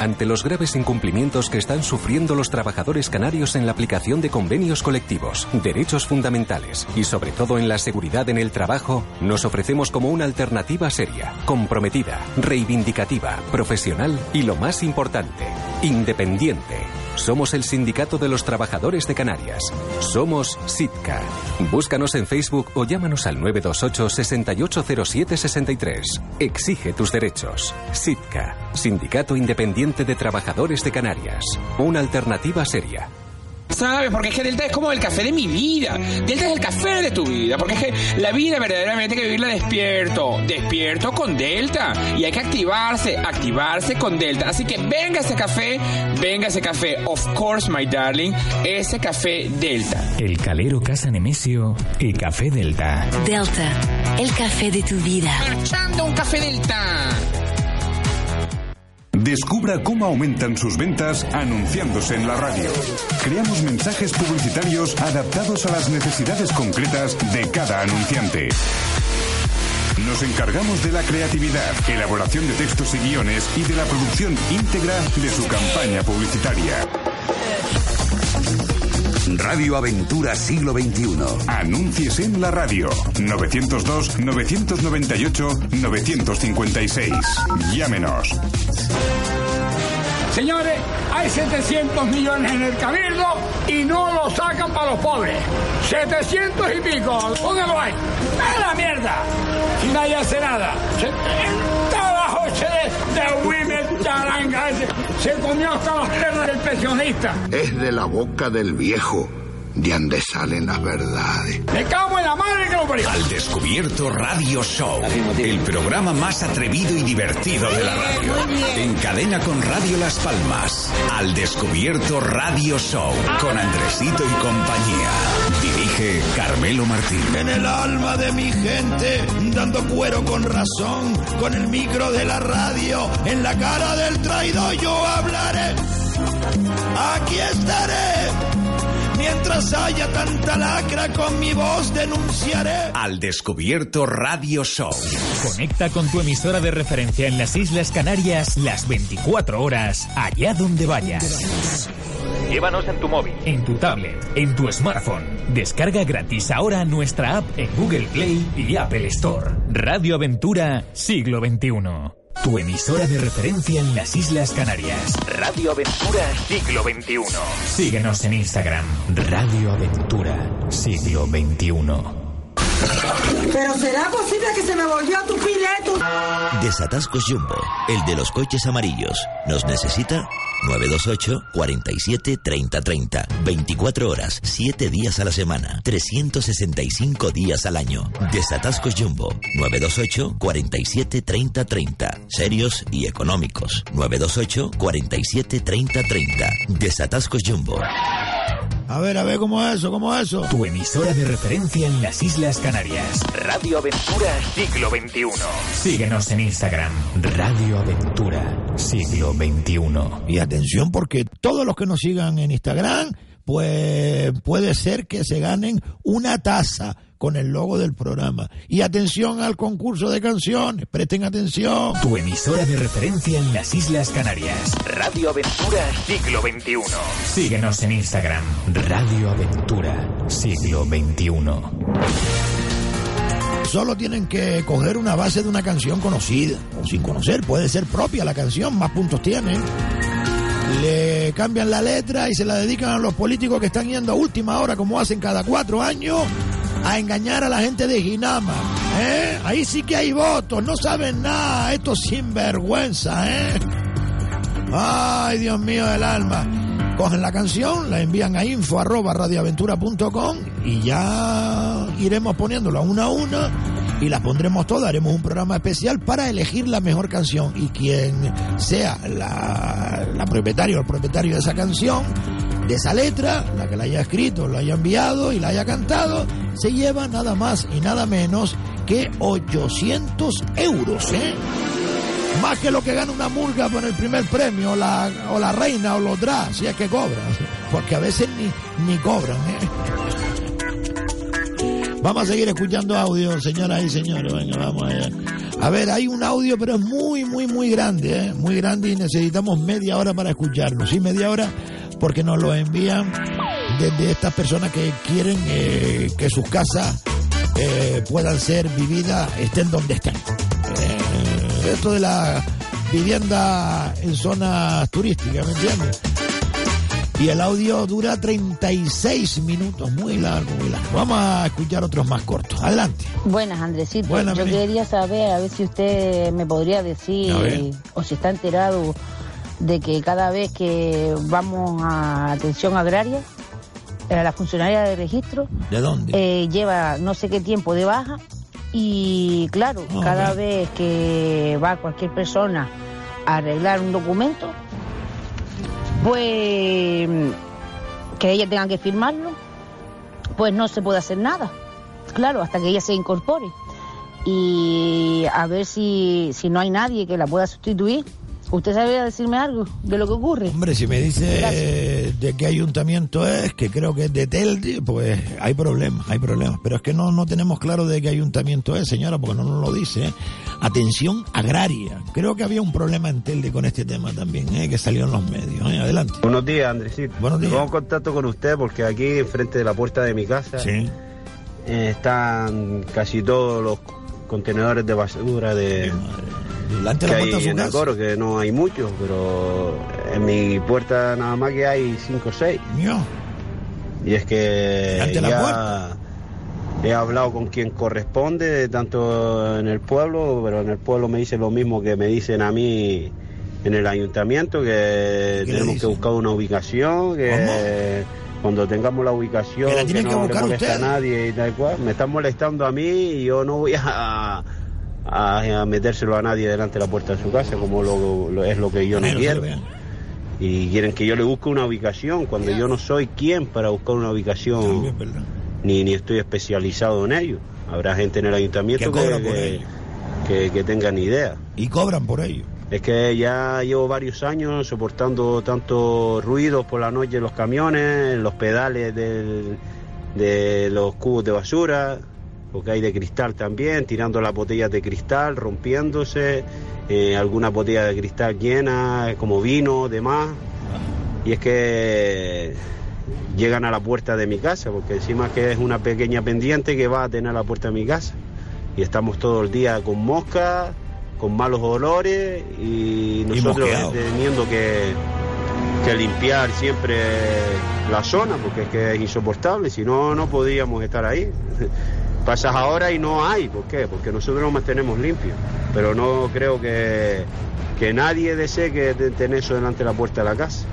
Ante los graves incumplimientos que están sufriendo los trabajadores canarios en la aplicación de convenios colectivos, derechos fundamentales y sobre todo en la seguridad en el trabajo, nos ofrecemos como una alternativa seria, comprometida, reivindicativa, profesional y lo más importante, independiente. Somos el Sindicato de los Trabajadores de Canarias. Somos SITCA. Búscanos en Facebook o llámanos al 928 680763. Exige tus derechos. SITCA, Sindicato Independiente de Trabajadores de Canarias. Una alternativa seria. ¿Sabes? Porque es que Delta es como el café de mi vida. Delta es el café de tu vida. Porque es que la vida verdaderamente hay que vivirla despierto. Despierto con Delta. Y hay que activarse, activarse con Delta. Así que venga ese café, venga ese café. Of course, my darling, ese café Delta. El Calero Casa Nemesio y Café Delta. Delta, el café de tu vida. Marchando un café Delta. Descubra cómo aumentan sus ventas anunciándose en la radio. Creamos mensajes publicitarios adaptados a las necesidades concretas de cada anunciante. Nos encargamos de la creatividad, elaboración de textos y guiones y de la producción íntegra de su campaña publicitaria. Radio Aventura Siglo XXI. Anuncies en la radio. 902-998-956. Llámenos. Señores, hay 700 millones en el cabildo y no lo sacan para los pobres. 700 y pico, póngalo ahí. ¡A la mierda! Y nadie hace nada. Se, el trabajo de, de Charanga ese, se comió hasta las perras del pensionista. Es de la boca del viejo de donde salen las verdades. Me cago en la madre que lo parió. Al Descubierto Radio Show, el programa más atrevido y divertido de la radio. En cadena con Radio Las Palmas. Al Descubierto Radio Show, con Andresito y compañía. Dirige Carmelo Martín. En el alma de mi gente, dando cuero con razón, con el micro de la radio, en la cara del traidor yo hablaré. Aquí estaré. Mientras haya tanta lacra, con mi voz denunciaré. Al Descubierto Radio Show. Conecta con tu emisora de referencia en las Islas Canarias las 24 horas, allá donde vayas. Llévanos en tu móvil. En tu tablet, en tu smartphone. Descarga gratis ahora nuestra app en Google Play y Apple Store. Radio Aventura Siglo XXI. Tu emisora de referencia en las Islas Canarias. Radio Aventura Siglo XXI. Síguenos en Instagram. Radio Aventura Siglo XXI. Pero será posible que se me volvió tu pileto. Desatascos Jumbo, el de los coches amarillos. ¿Nos necesita? 928 47 30 30. 24 horas, 7 días a la semana, 365 días al año. Desatascos Jumbo, 928 47 30 30. Serios y económicos. 928 47 30 30. Desatascos Jumbo. A ver, a ver, ¿cómo es eso? ¿Cómo es eso? Tu emisora de referencia en las Islas Canarias. Radio Aventura Siglo XXI. Síguenos en Instagram. Radio Aventura Siglo XXI. Y atención porque todos los que nos sigan en Instagram, pues puede ser que se ganen una taza con el logo del programa. Y atención al concurso de canciones, presten atención. Tu emisora de referencia en las Islas Canarias. Radio Aventura Siglo XXI. Síguenos en Instagram. Radio Aventura Siglo XXI. Solo tienen que coger una base de una canción conocida, o sin conocer, puede ser propia la canción, más puntos tienen. Le cambian la letra y se la dedican a los políticos que están yendo a última hora, como hacen cada cuatro años, a engañar a la gente de Ginama. ¿eh? Ahí sí que hay votos, no saben nada, estos sinvergüenza, ¿eh? Ay, Dios mío del alma. Cogen la canción, la envían a info arroba radioaventura.com y ya iremos poniéndola una a una y las pondremos todas. Haremos un programa especial para elegir la mejor canción y quien sea la, la propietaria o el propietario de esa canción, de esa letra, la que la haya escrito, la haya enviado y la haya cantado, se lleva nada más y nada menos que 800 euros, ¿eh? Más que lo que gana una murga por el primer premio, o la, o la reina, o los drag, si es que cobran. Porque a veces ni, ni cobran, ¿eh? Vamos a seguir escuchando audio, señoras y señores. Venga, vamos allá. A ver, hay un audio, pero es muy, muy, muy grande, ¿eh? muy grande y necesitamos media hora para escucharlo. Sí, media hora, porque nos lo envían desde estas personas que quieren eh, que sus casas eh, puedan ser vividas, estén donde estén. Eh, esto de la vivienda en zonas turísticas, ¿me entiendes? Y el audio dura 36 minutos, muy largo, muy largo. Vamos a escuchar otros más cortos. Adelante. Buenas, Andresito. Buenas, Yo quería saber, a ver si usted me podría A decir, o si está enterado, de que cada vez que vamos a atención agraria, eh, la funcionaria de registro ¿De dónde? eh, lleva no sé qué tiempo de baja y claro, Ah, cada vez que va cualquier persona a arreglar un documento, pues que ella tenga que firmarlo, pues no se puede hacer nada. Claro, hasta que ella se incorpore. Y a ver si, si no hay nadie que la pueda sustituir. ¿Usted sabría decirme algo de lo que ocurre? Hombre, si me dice Gracias. eh, de qué ayuntamiento es, que creo que es de Telde, pues hay problemas, hay problemas. Pero es que no, no tenemos claro de qué ayuntamiento es, señora, porque no nos lo dice. ¿eh? Atención agraria. Creo que había un problema en Telde con este tema también, ¿eh? que salió en los medios. ¿eh? Adelante. Buenos días, Andresito. Buenos días. En contacto con usted porque aquí, enfrente de la puerta de mi casa, Sí. eh, están casi todos los contenedores de basura de Delante de que la hay puerta su en el casa. coro, que no hay muchos, pero en mi puerta nada más que hay cinco o seis. Mío. Y es que la ya puerta. he hablado con quien corresponde, tanto en el pueblo, pero en el pueblo me dicen lo mismo que me dicen a mí en el ayuntamiento, que tenemos que buscar una ubicación, que cuando tengamos la ubicación, Que la que no buscar le molesta ustedes. a nadie y tal cual, me están molestando a mí y yo no voy a, a, a metérselo a nadie delante de la puerta de su casa, como lo, lo- es lo que yo no quiero. Y quieren que yo le busque una ubicación, cuando yo no soy quien para buscar una ubicación, ni, ni estoy especializado en ello. Habrá gente en el ayuntamiento Que que, que- que tengan idea. Y cobran por ello. Es que ya llevo varios años soportando tantos ruidos por la noche en los camiones, en los pedales del- de los cubos de basura, porque hay de cristal también, tirando las botellas de cristal, rompiéndose, eh, algunas botellas de cristal llenas, como vino, demás. Y es que llegan a la puerta de mi casa, porque encima que es una pequeña pendiente que va a tener la puerta de mi casa. Y estamos todo el día con moscas, con malos olores y nosotros teniendo que, que limpiar siempre la zona, porque es que es insoportable, si no, no podríamos estar ahí. Pasas ahora y no hay, ¿por qué? Porque nosotros nos mantenemos limpios, pero no creo que, que nadie desee que te- tener eso delante de la puerta de la casa.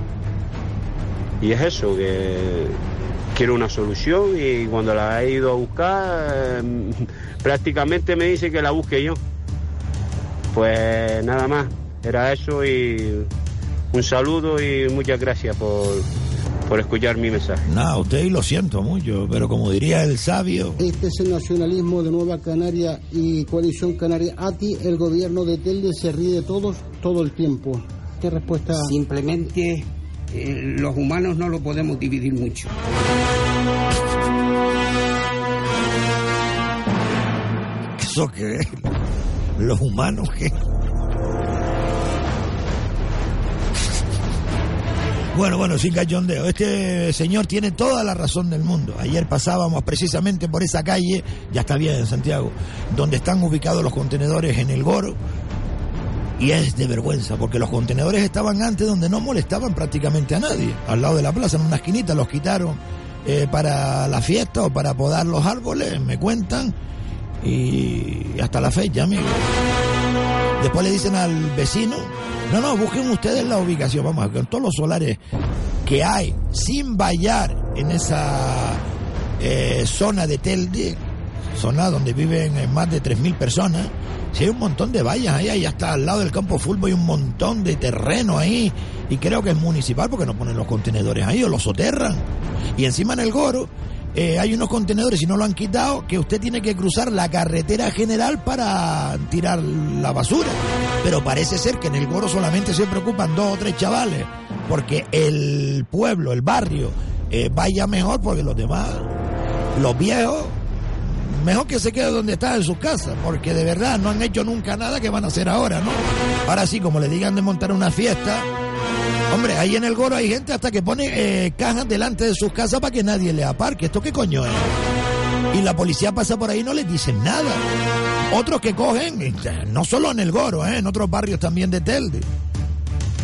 Y es eso, que quiero una solución y cuando la he ido a buscar, eh, prácticamente me dice que la busque yo. Pues nada más, era eso y un saludo y muchas gracias por, por escuchar mi mensaje. Nada, usted y lo siento mucho, pero como diría el sabio, Este es el nacionalismo de Nueva Canaria y Coalición Canaria. A ti, el gobierno de Telde se ríe de todos todo el tiempo. ¿Qué respuesta? Simplemente eh, los humanos no lo podemos dividir mucho. ¿eso qué es? Los humanos, ¿qué? Bueno, bueno, sin cachondeo. Este señor tiene toda la razón del mundo. Ayer pasábamos precisamente por esa calle, ya está bien en Santiago, donde están ubicados los contenedores en el Goro. Y es de vergüenza, porque los contenedores estaban antes donde no molestaban prácticamente a nadie. Al lado de la plaza, en una esquinita, los quitaron eh, para la fiesta o para podar los árboles, me cuentan. Y hasta la fecha, amigo. Después le dicen al vecino, no, no, busquen ustedes la ubicación, vamos, con todos los solares que hay sin vallar en esa eh, zona de Telde, zona donde viven eh, más de 3.000 personas, si hay un montón de vallas ahí, ahí hasta al lado del campo fútbol hay un montón de terreno ahí, y creo que es municipal porque no ponen los contenedores ahí o los soterran. Y encima en el Goro eh, hay unos contenedores, si no lo han quitado, que usted tiene que cruzar la carretera general para tirar la basura. Pero parece ser que en el Goro solamente se preocupan dos o tres chavales, porque el pueblo, el barrio, eh, vaya mejor, porque los demás, los viejos, mejor que se quede donde está en su casa, porque de verdad no han hecho nunca nada que van a hacer ahora, ¿no? Ahora sí, como le digan de montar una fiesta, hombre, ahí en el Goro hay gente hasta que pone eh, cajas delante de sus casas para que nadie le aparque. ¿Esto qué coño es? Y la policía pasa por ahí y no les dicen nada. Otros que cogen, eh, no solo en el Goro, ¿eh? en otros barrios también de Telde.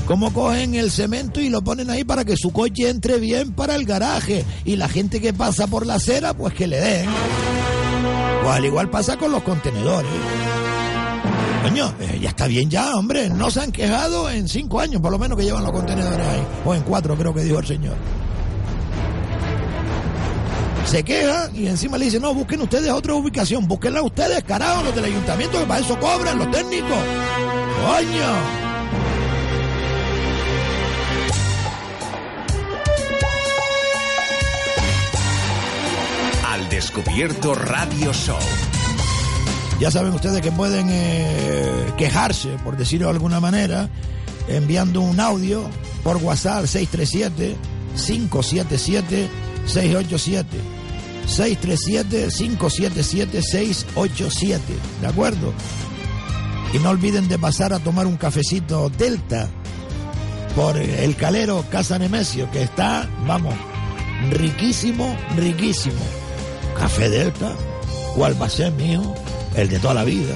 Cómo cogen el cemento y lo ponen ahí para que su coche entre bien para el garaje. Y la gente que pasa por la acera, pues que le den. O al igual pasa con los contenedores. Coño, eh, ya está bien ya, hombre. No se han quejado en cinco años, por lo menos que llevan los contenedores ahí. O en cuatro, creo que dijo el señor. Se quejan y encima le dicen, no, busquen ustedes otra ubicación, búsquenla ustedes, carajo, los del ayuntamiento, que para eso cobran los técnicos. Coño. Al descubierto Radio Show. Ya saben ustedes que pueden eh, quejarse, por decirlo de alguna manera, enviando un audio por WhatsApp 637-577-687. 637-577-687. ¿De acuerdo? Y no olviden de pasar a tomar un cafecito Delta por el calero Casa Nemesio, que está, vamos, riquísimo, riquísimo. Café Delta, ¿cuál va a ser mío? El de toda la vida.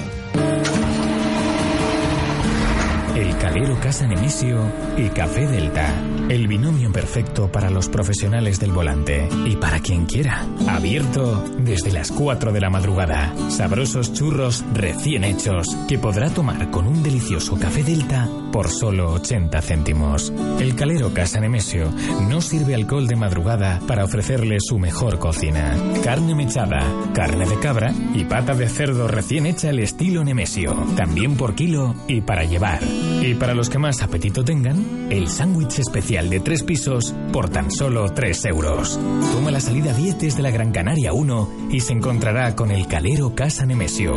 El Calero Casa Nemesio y Café Delta. El binomio perfecto para los profesionales del volante y para quien quiera. Abierto desde las 4 de la madrugada. Sabrosos churros recién hechos que podrá tomar con un delicioso Café Delta por solo 80 céntimos. El Calero Casa Nemesio no sirve alcohol de madrugada para ofrecerle su mejor cocina. Carne mechada, carne de cabra y pata de cerdo recién hecha al estilo Nemesio. También por kilo y para llevar. Y para los que más apetito tengan, el sándwich especial de tres pisos por tan solo 3 euros. Toma la salida 10 desde la Gran Canaria 1 y se encontrará con el Calero Casa Nemesio.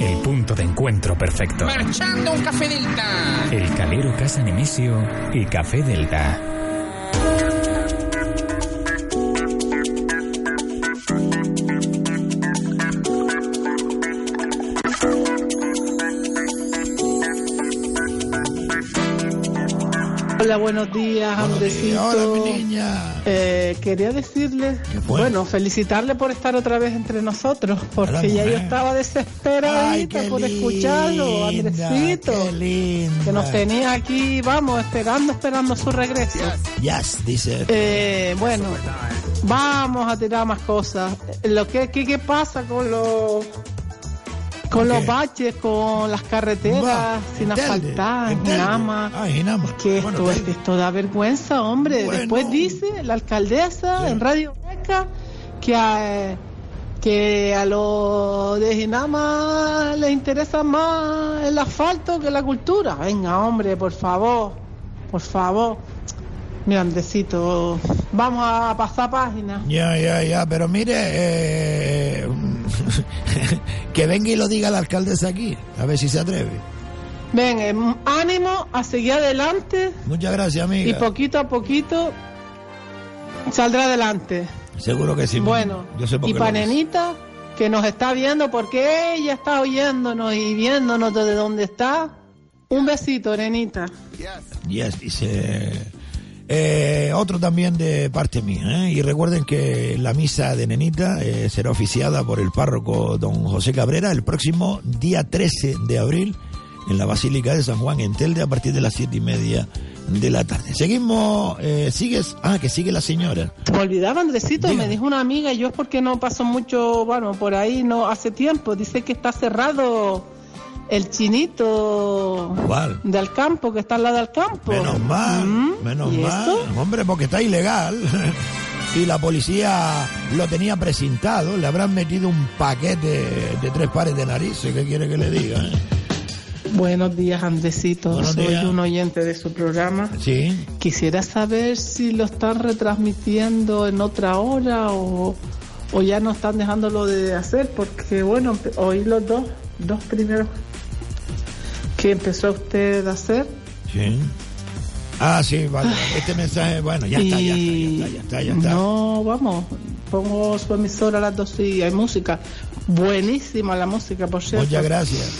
El punto de encuentro perfecto. Marchando un café. El Calero Casa Nemesio y Café Delta. Hola, buenos días, Andresito. Hola, mi niña. Eh, quería decirle, bueno, felicitarle por estar otra vez entre nosotros, porque Hola, ya yo estaba desesperadita Ay, por escucharlo, Andresito. Que nos tenía aquí, vamos, esperando, esperando su regreso. Yes, dice. Eh, bueno, vamos a tirar más cosas. Lo que, ¿qué, qué pasa con los con los baches, con las carreteras sin asfaltar, en en Telde. Nama? Ah, en Nama. Es que Bueno, esto, esto da vergüenza, hombre. Bueno. Después dice la alcaldesa en Radio Beca que a, que a los de Ginama les interesa más el asfalto que la cultura. Venga, hombre, por favor, por favor. Mi Andresito, vamos a pasar página. Ya, ya, ya, pero mire, eh, que venga y lo diga la alcaldesa aquí, a ver si se atreve. Ven, em, ánimo a seguir adelante Muchas gracias, amiga. y poquito a poquito saldrá adelante. Seguro que sí. Bueno, yo sé por y qué lo para dice. Nenita, que nos está viendo porque ella está oyéndonos y viéndonos desde donde está. Un besito, Nenita. Yes, dice. Eh, otro también de parte mía. ¿eh? Y recuerden que la misa de Nenita eh, será oficiada por el párroco don José Cabrera el próximo día 13 de abril en la Basílica de San Juan en Telde a partir de las siete y media de la tarde. Seguimos, eh, sigues, ah, que sigue la señora. Me olvidaba, Andresito, Dígame. me dijo una amiga, y yo es porque no paso mucho, bueno, por ahí no hace tiempo. Dice que está cerrado el chinito ¿Cuál? del campo, que está al lado del campo. Menos mal, Mm, menos ¿y mal, esto? hombre, porque está ilegal. y la policía lo tenía precintado, le habrán metido un paquete de tres pares de narices, ¿qué quiere que le diga? eh? Buenos días, Andresito. Buenos Soy días. un oyente de su programa. Sí. Quisiera saber si lo están retransmitiendo en otra hora o, o ya no están dejándolo de hacer, porque bueno, oí los dos, dos primeros que empezó usted a hacer. Sí. Ah, sí, vale. Este mensaje, bueno, ya está, ya está, ya está, ya está, ya está. No, vamos, pongo su emisora a las dos y hay música. Buenísima la música, por cierto. Muchas gracias.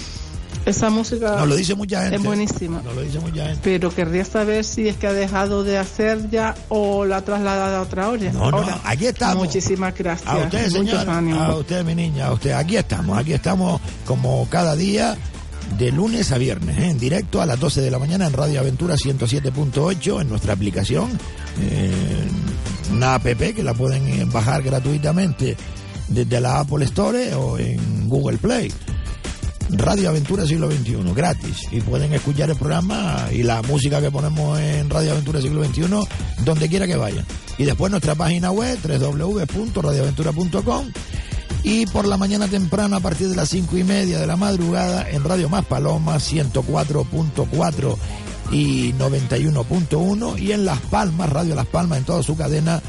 Esa música Nos lo dice mucha gente. es buenísima. Nos lo dice mucha gente. Pero querría saber si es que ha dejado de hacer ya o la ha trasladado a otra hora. No, no, aquí estamos. Muchísimas gracias. A usted, Muchos señor. A usted, mi niña. A usted. Aquí estamos. Aquí estamos como cada día. De lunes a viernes, ¿eh? en directo a las 12 de la mañana en Radio Aventura 107.8, en nuestra aplicación, eh, una app que la pueden eh, bajar gratuitamente desde la Apple Store o en Google Play. Radio Aventura Siglo XXI, gratis. Y pueden escuchar el programa y la música que ponemos en Radio Aventura Siglo XXI donde quiera que vayan. Y después nuestra página web, www.radioaventura.com. Y por la mañana temprano, a partir de las cinco y media de la madrugada, en Radio Más Paloma 104.4 y 91.1. Y en Las Palmas, Radio Las Palmas, en toda su cadena,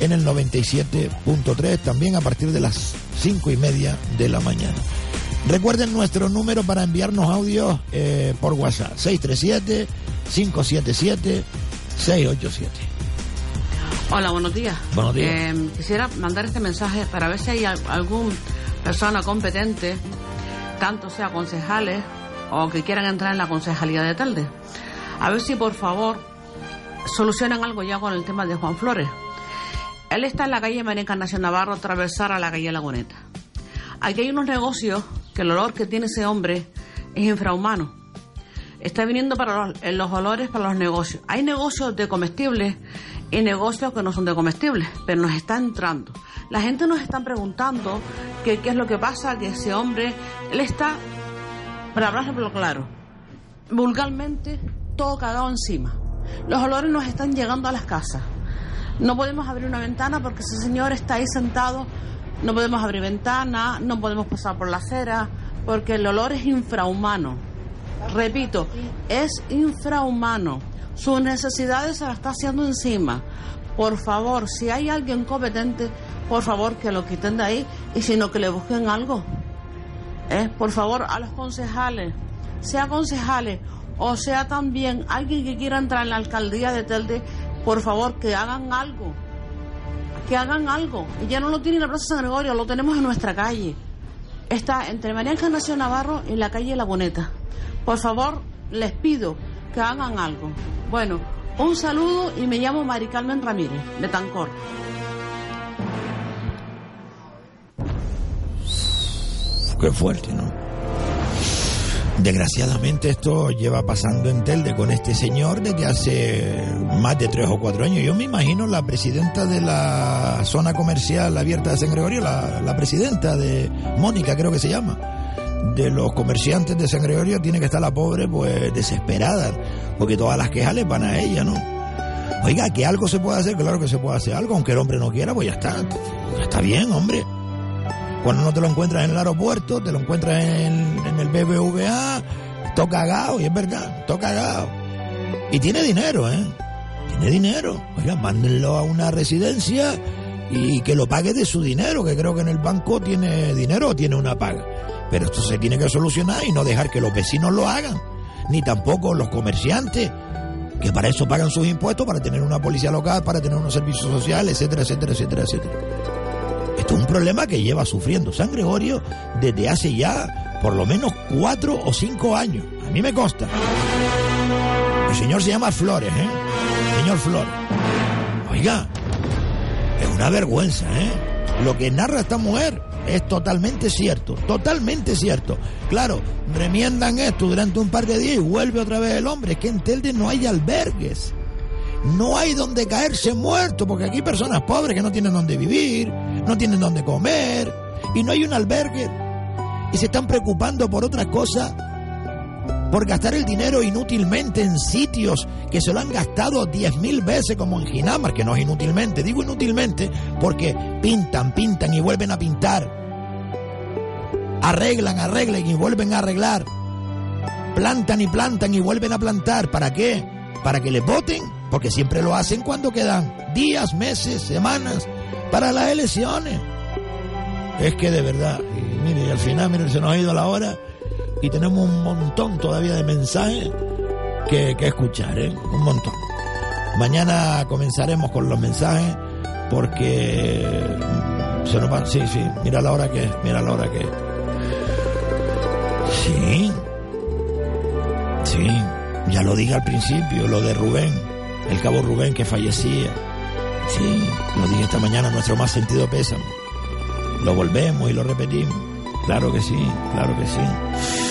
en el 97.3, también a partir de las cinco y media de la mañana. Recuerden nuestro número para enviarnos audios eh, por WhatsApp, 637-577-687. Hola, buenos días. Buenos días. Eh, quisiera mandar este mensaje para ver si hay al- algún persona competente, tanto sea concejales o que quieran entrar en la concejalía de Telde. A ver si por favor solucionan algo ya con el tema de Juan Flores. Él está en la calle María Encarnación Navarro, atravesar a la calle Laguneta. Aquí hay unos negocios que el olor que tiene ese hombre es infrahumano. Está viniendo para los, en los olores para los negocios. Hay negocios de comestibles y negocios que no son de comestibles, pero nos está entrando. La gente nos está preguntando qué es lo que pasa, que ese hombre, él está, para hablarlo claro, vulgarmente todo cagado encima. Los olores nos están llegando a las casas. No podemos abrir una ventana porque ese señor está ahí sentado. No podemos abrir ventana, no podemos pasar por la acera, porque el olor es infrahumano. Repito, es infrahumano. Sus necesidades se las está haciendo encima. Por favor, si hay alguien competente, por favor que lo quiten de ahí y si no que le busquen algo. ¿Eh? Por favor, a los concejales, sea concejales o sea también alguien que quiera entrar en la alcaldía de Telde, por favor que hagan algo. Que hagan algo. Y ya no lo tiene en la Plaza San Gregorio, lo tenemos en nuestra calle. Está entre María Encarnación Navarro y la calle Laguneta. Por favor, les pido que hagan algo. Bueno, un saludo y me llamo Mari Carmen Ramírez, de Tancor. Qué fuerte, ¿no? Desgraciadamente esto lleva pasando en Telde con este señor desde hace más de tres o cuatro años. Yo me imagino la presidenta de la zona comercial abierta de San Gregorio, la, la presidenta de Mónica creo que se llama, de los comerciantes de San Gregorio, tiene que estar la pobre pues desesperada, porque todas las quejas le van a ella, ¿no? Oiga, que algo se puede hacer, claro que se puede hacer algo, aunque el hombre no quiera, pues ya está, está bien, hombre. Cuando no te lo encuentras en el aeropuerto, te lo encuentras en, el BBVA, todo cagado, y es verdad, todo cagado. Y tiene dinero, ¿eh? Tiene dinero. Oiga, mándenlo a una residencia y que lo pague de su dinero, que creo que en el banco tiene dinero o tiene una paga. Pero esto se tiene que solucionar y no dejar que los vecinos lo hagan, ni tampoco los comerciantes, que para eso pagan sus impuestos, para tener una policía local, para tener unos servicios sociales, etcétera, etcétera, etcétera, etcétera. Esto es un problema que lleva sufriendo San Gregorio desde hace ya por lo menos cuatro o cinco años. A mí me consta. El señor se llama Flores, ¿eh? Señor Flores. Oiga, es una vergüenza, ¿eh? Lo que narra esta mujer es totalmente cierto, totalmente cierto. Claro, remiendan esto durante un par de días y vuelve otra vez el hombre. Es que en Telde no hay albergues. No hay donde caerse muerto, porque aquí hay personas pobres que no tienen donde vivir, no tienen donde comer, y no hay un albergue. Y se están preocupando por otra cosa, por gastar el dinero inútilmente en sitios que se lo han gastado diez mil veces, como en Ginamar, que no es inútilmente, digo inútilmente porque pintan, pintan y vuelven a pintar. Arreglan, arreglan y vuelven a arreglar. Plantan y plantan y vuelven a plantar. ¿Para qué? Para que les voten porque siempre lo hacen cuando quedan días, meses, semanas para las elecciones. Es que de verdad, y mire, al final, mire, se nos ha ido la hora y tenemos un montón todavía de mensajes que, que escuchar, ¿eh? Un montón. Mañana comenzaremos con los mensajes porque se nos va. Sí, sí, mira la hora que es, mira la hora que es. Sí, sí, ya lo dije al principio, lo de Rubén, el cabo Rubén que fallecía. Sí, lo dije esta mañana, nuestro más sentido pésame. Lo volvemos y lo repetimos. Claro que sí, claro que sí.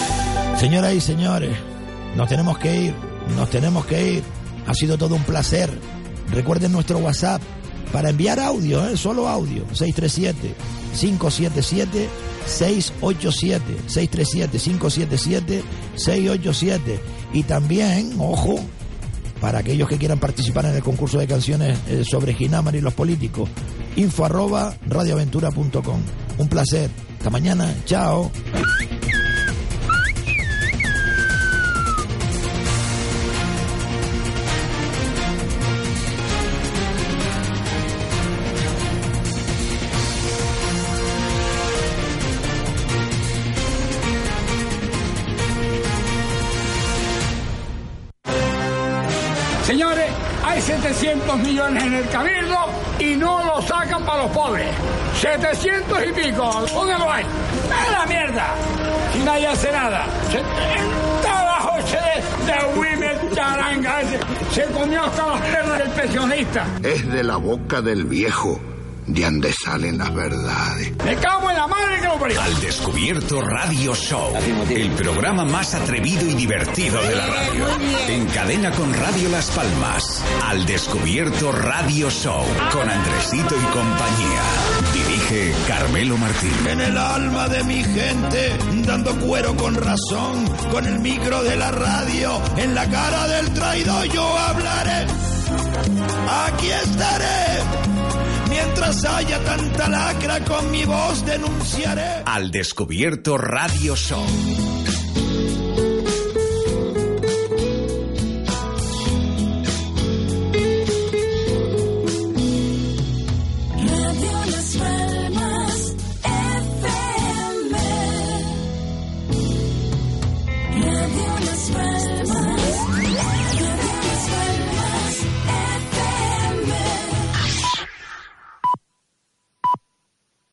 Señoras y señores, nos tenemos que ir, nos tenemos que ir. Ha sido todo un placer. Recuerden nuestro WhatsApp para enviar audio, ¿eh? solo audio. 637-577. 687 637 577 687 y también ojo para aquellos que quieran participar en el concurso de canciones eh, sobre Ginamar y los políticos info arroba radioaventura.com un placer hasta mañana chao en el cabildo y no lo sacan para los pobres. 700 y pico, póngalo ahí. ¡A la mierda! Y nadie hace nada. Se, trabajo de, de Wimer Charanga ese, se comió hasta las pernas del pensionista. Es de la boca del viejo de donde salen las verdades. Me cago en la madre que lo parió. Al Descubierto Radio Show, el programa más atrevido y divertido de la radio. En cadena con Radio Las Palmas. Al Descubierto Radio Show, con Andresito y compañía. Dirige Carmelo Martín. En el alma de mi gente, dando cuero con razón, con el micro de la radio, en la cara del traidor yo hablaré. Aquí estaré. Mientras haya tanta lacra con mi voz denunciaré. Al Descubierto Radio Show.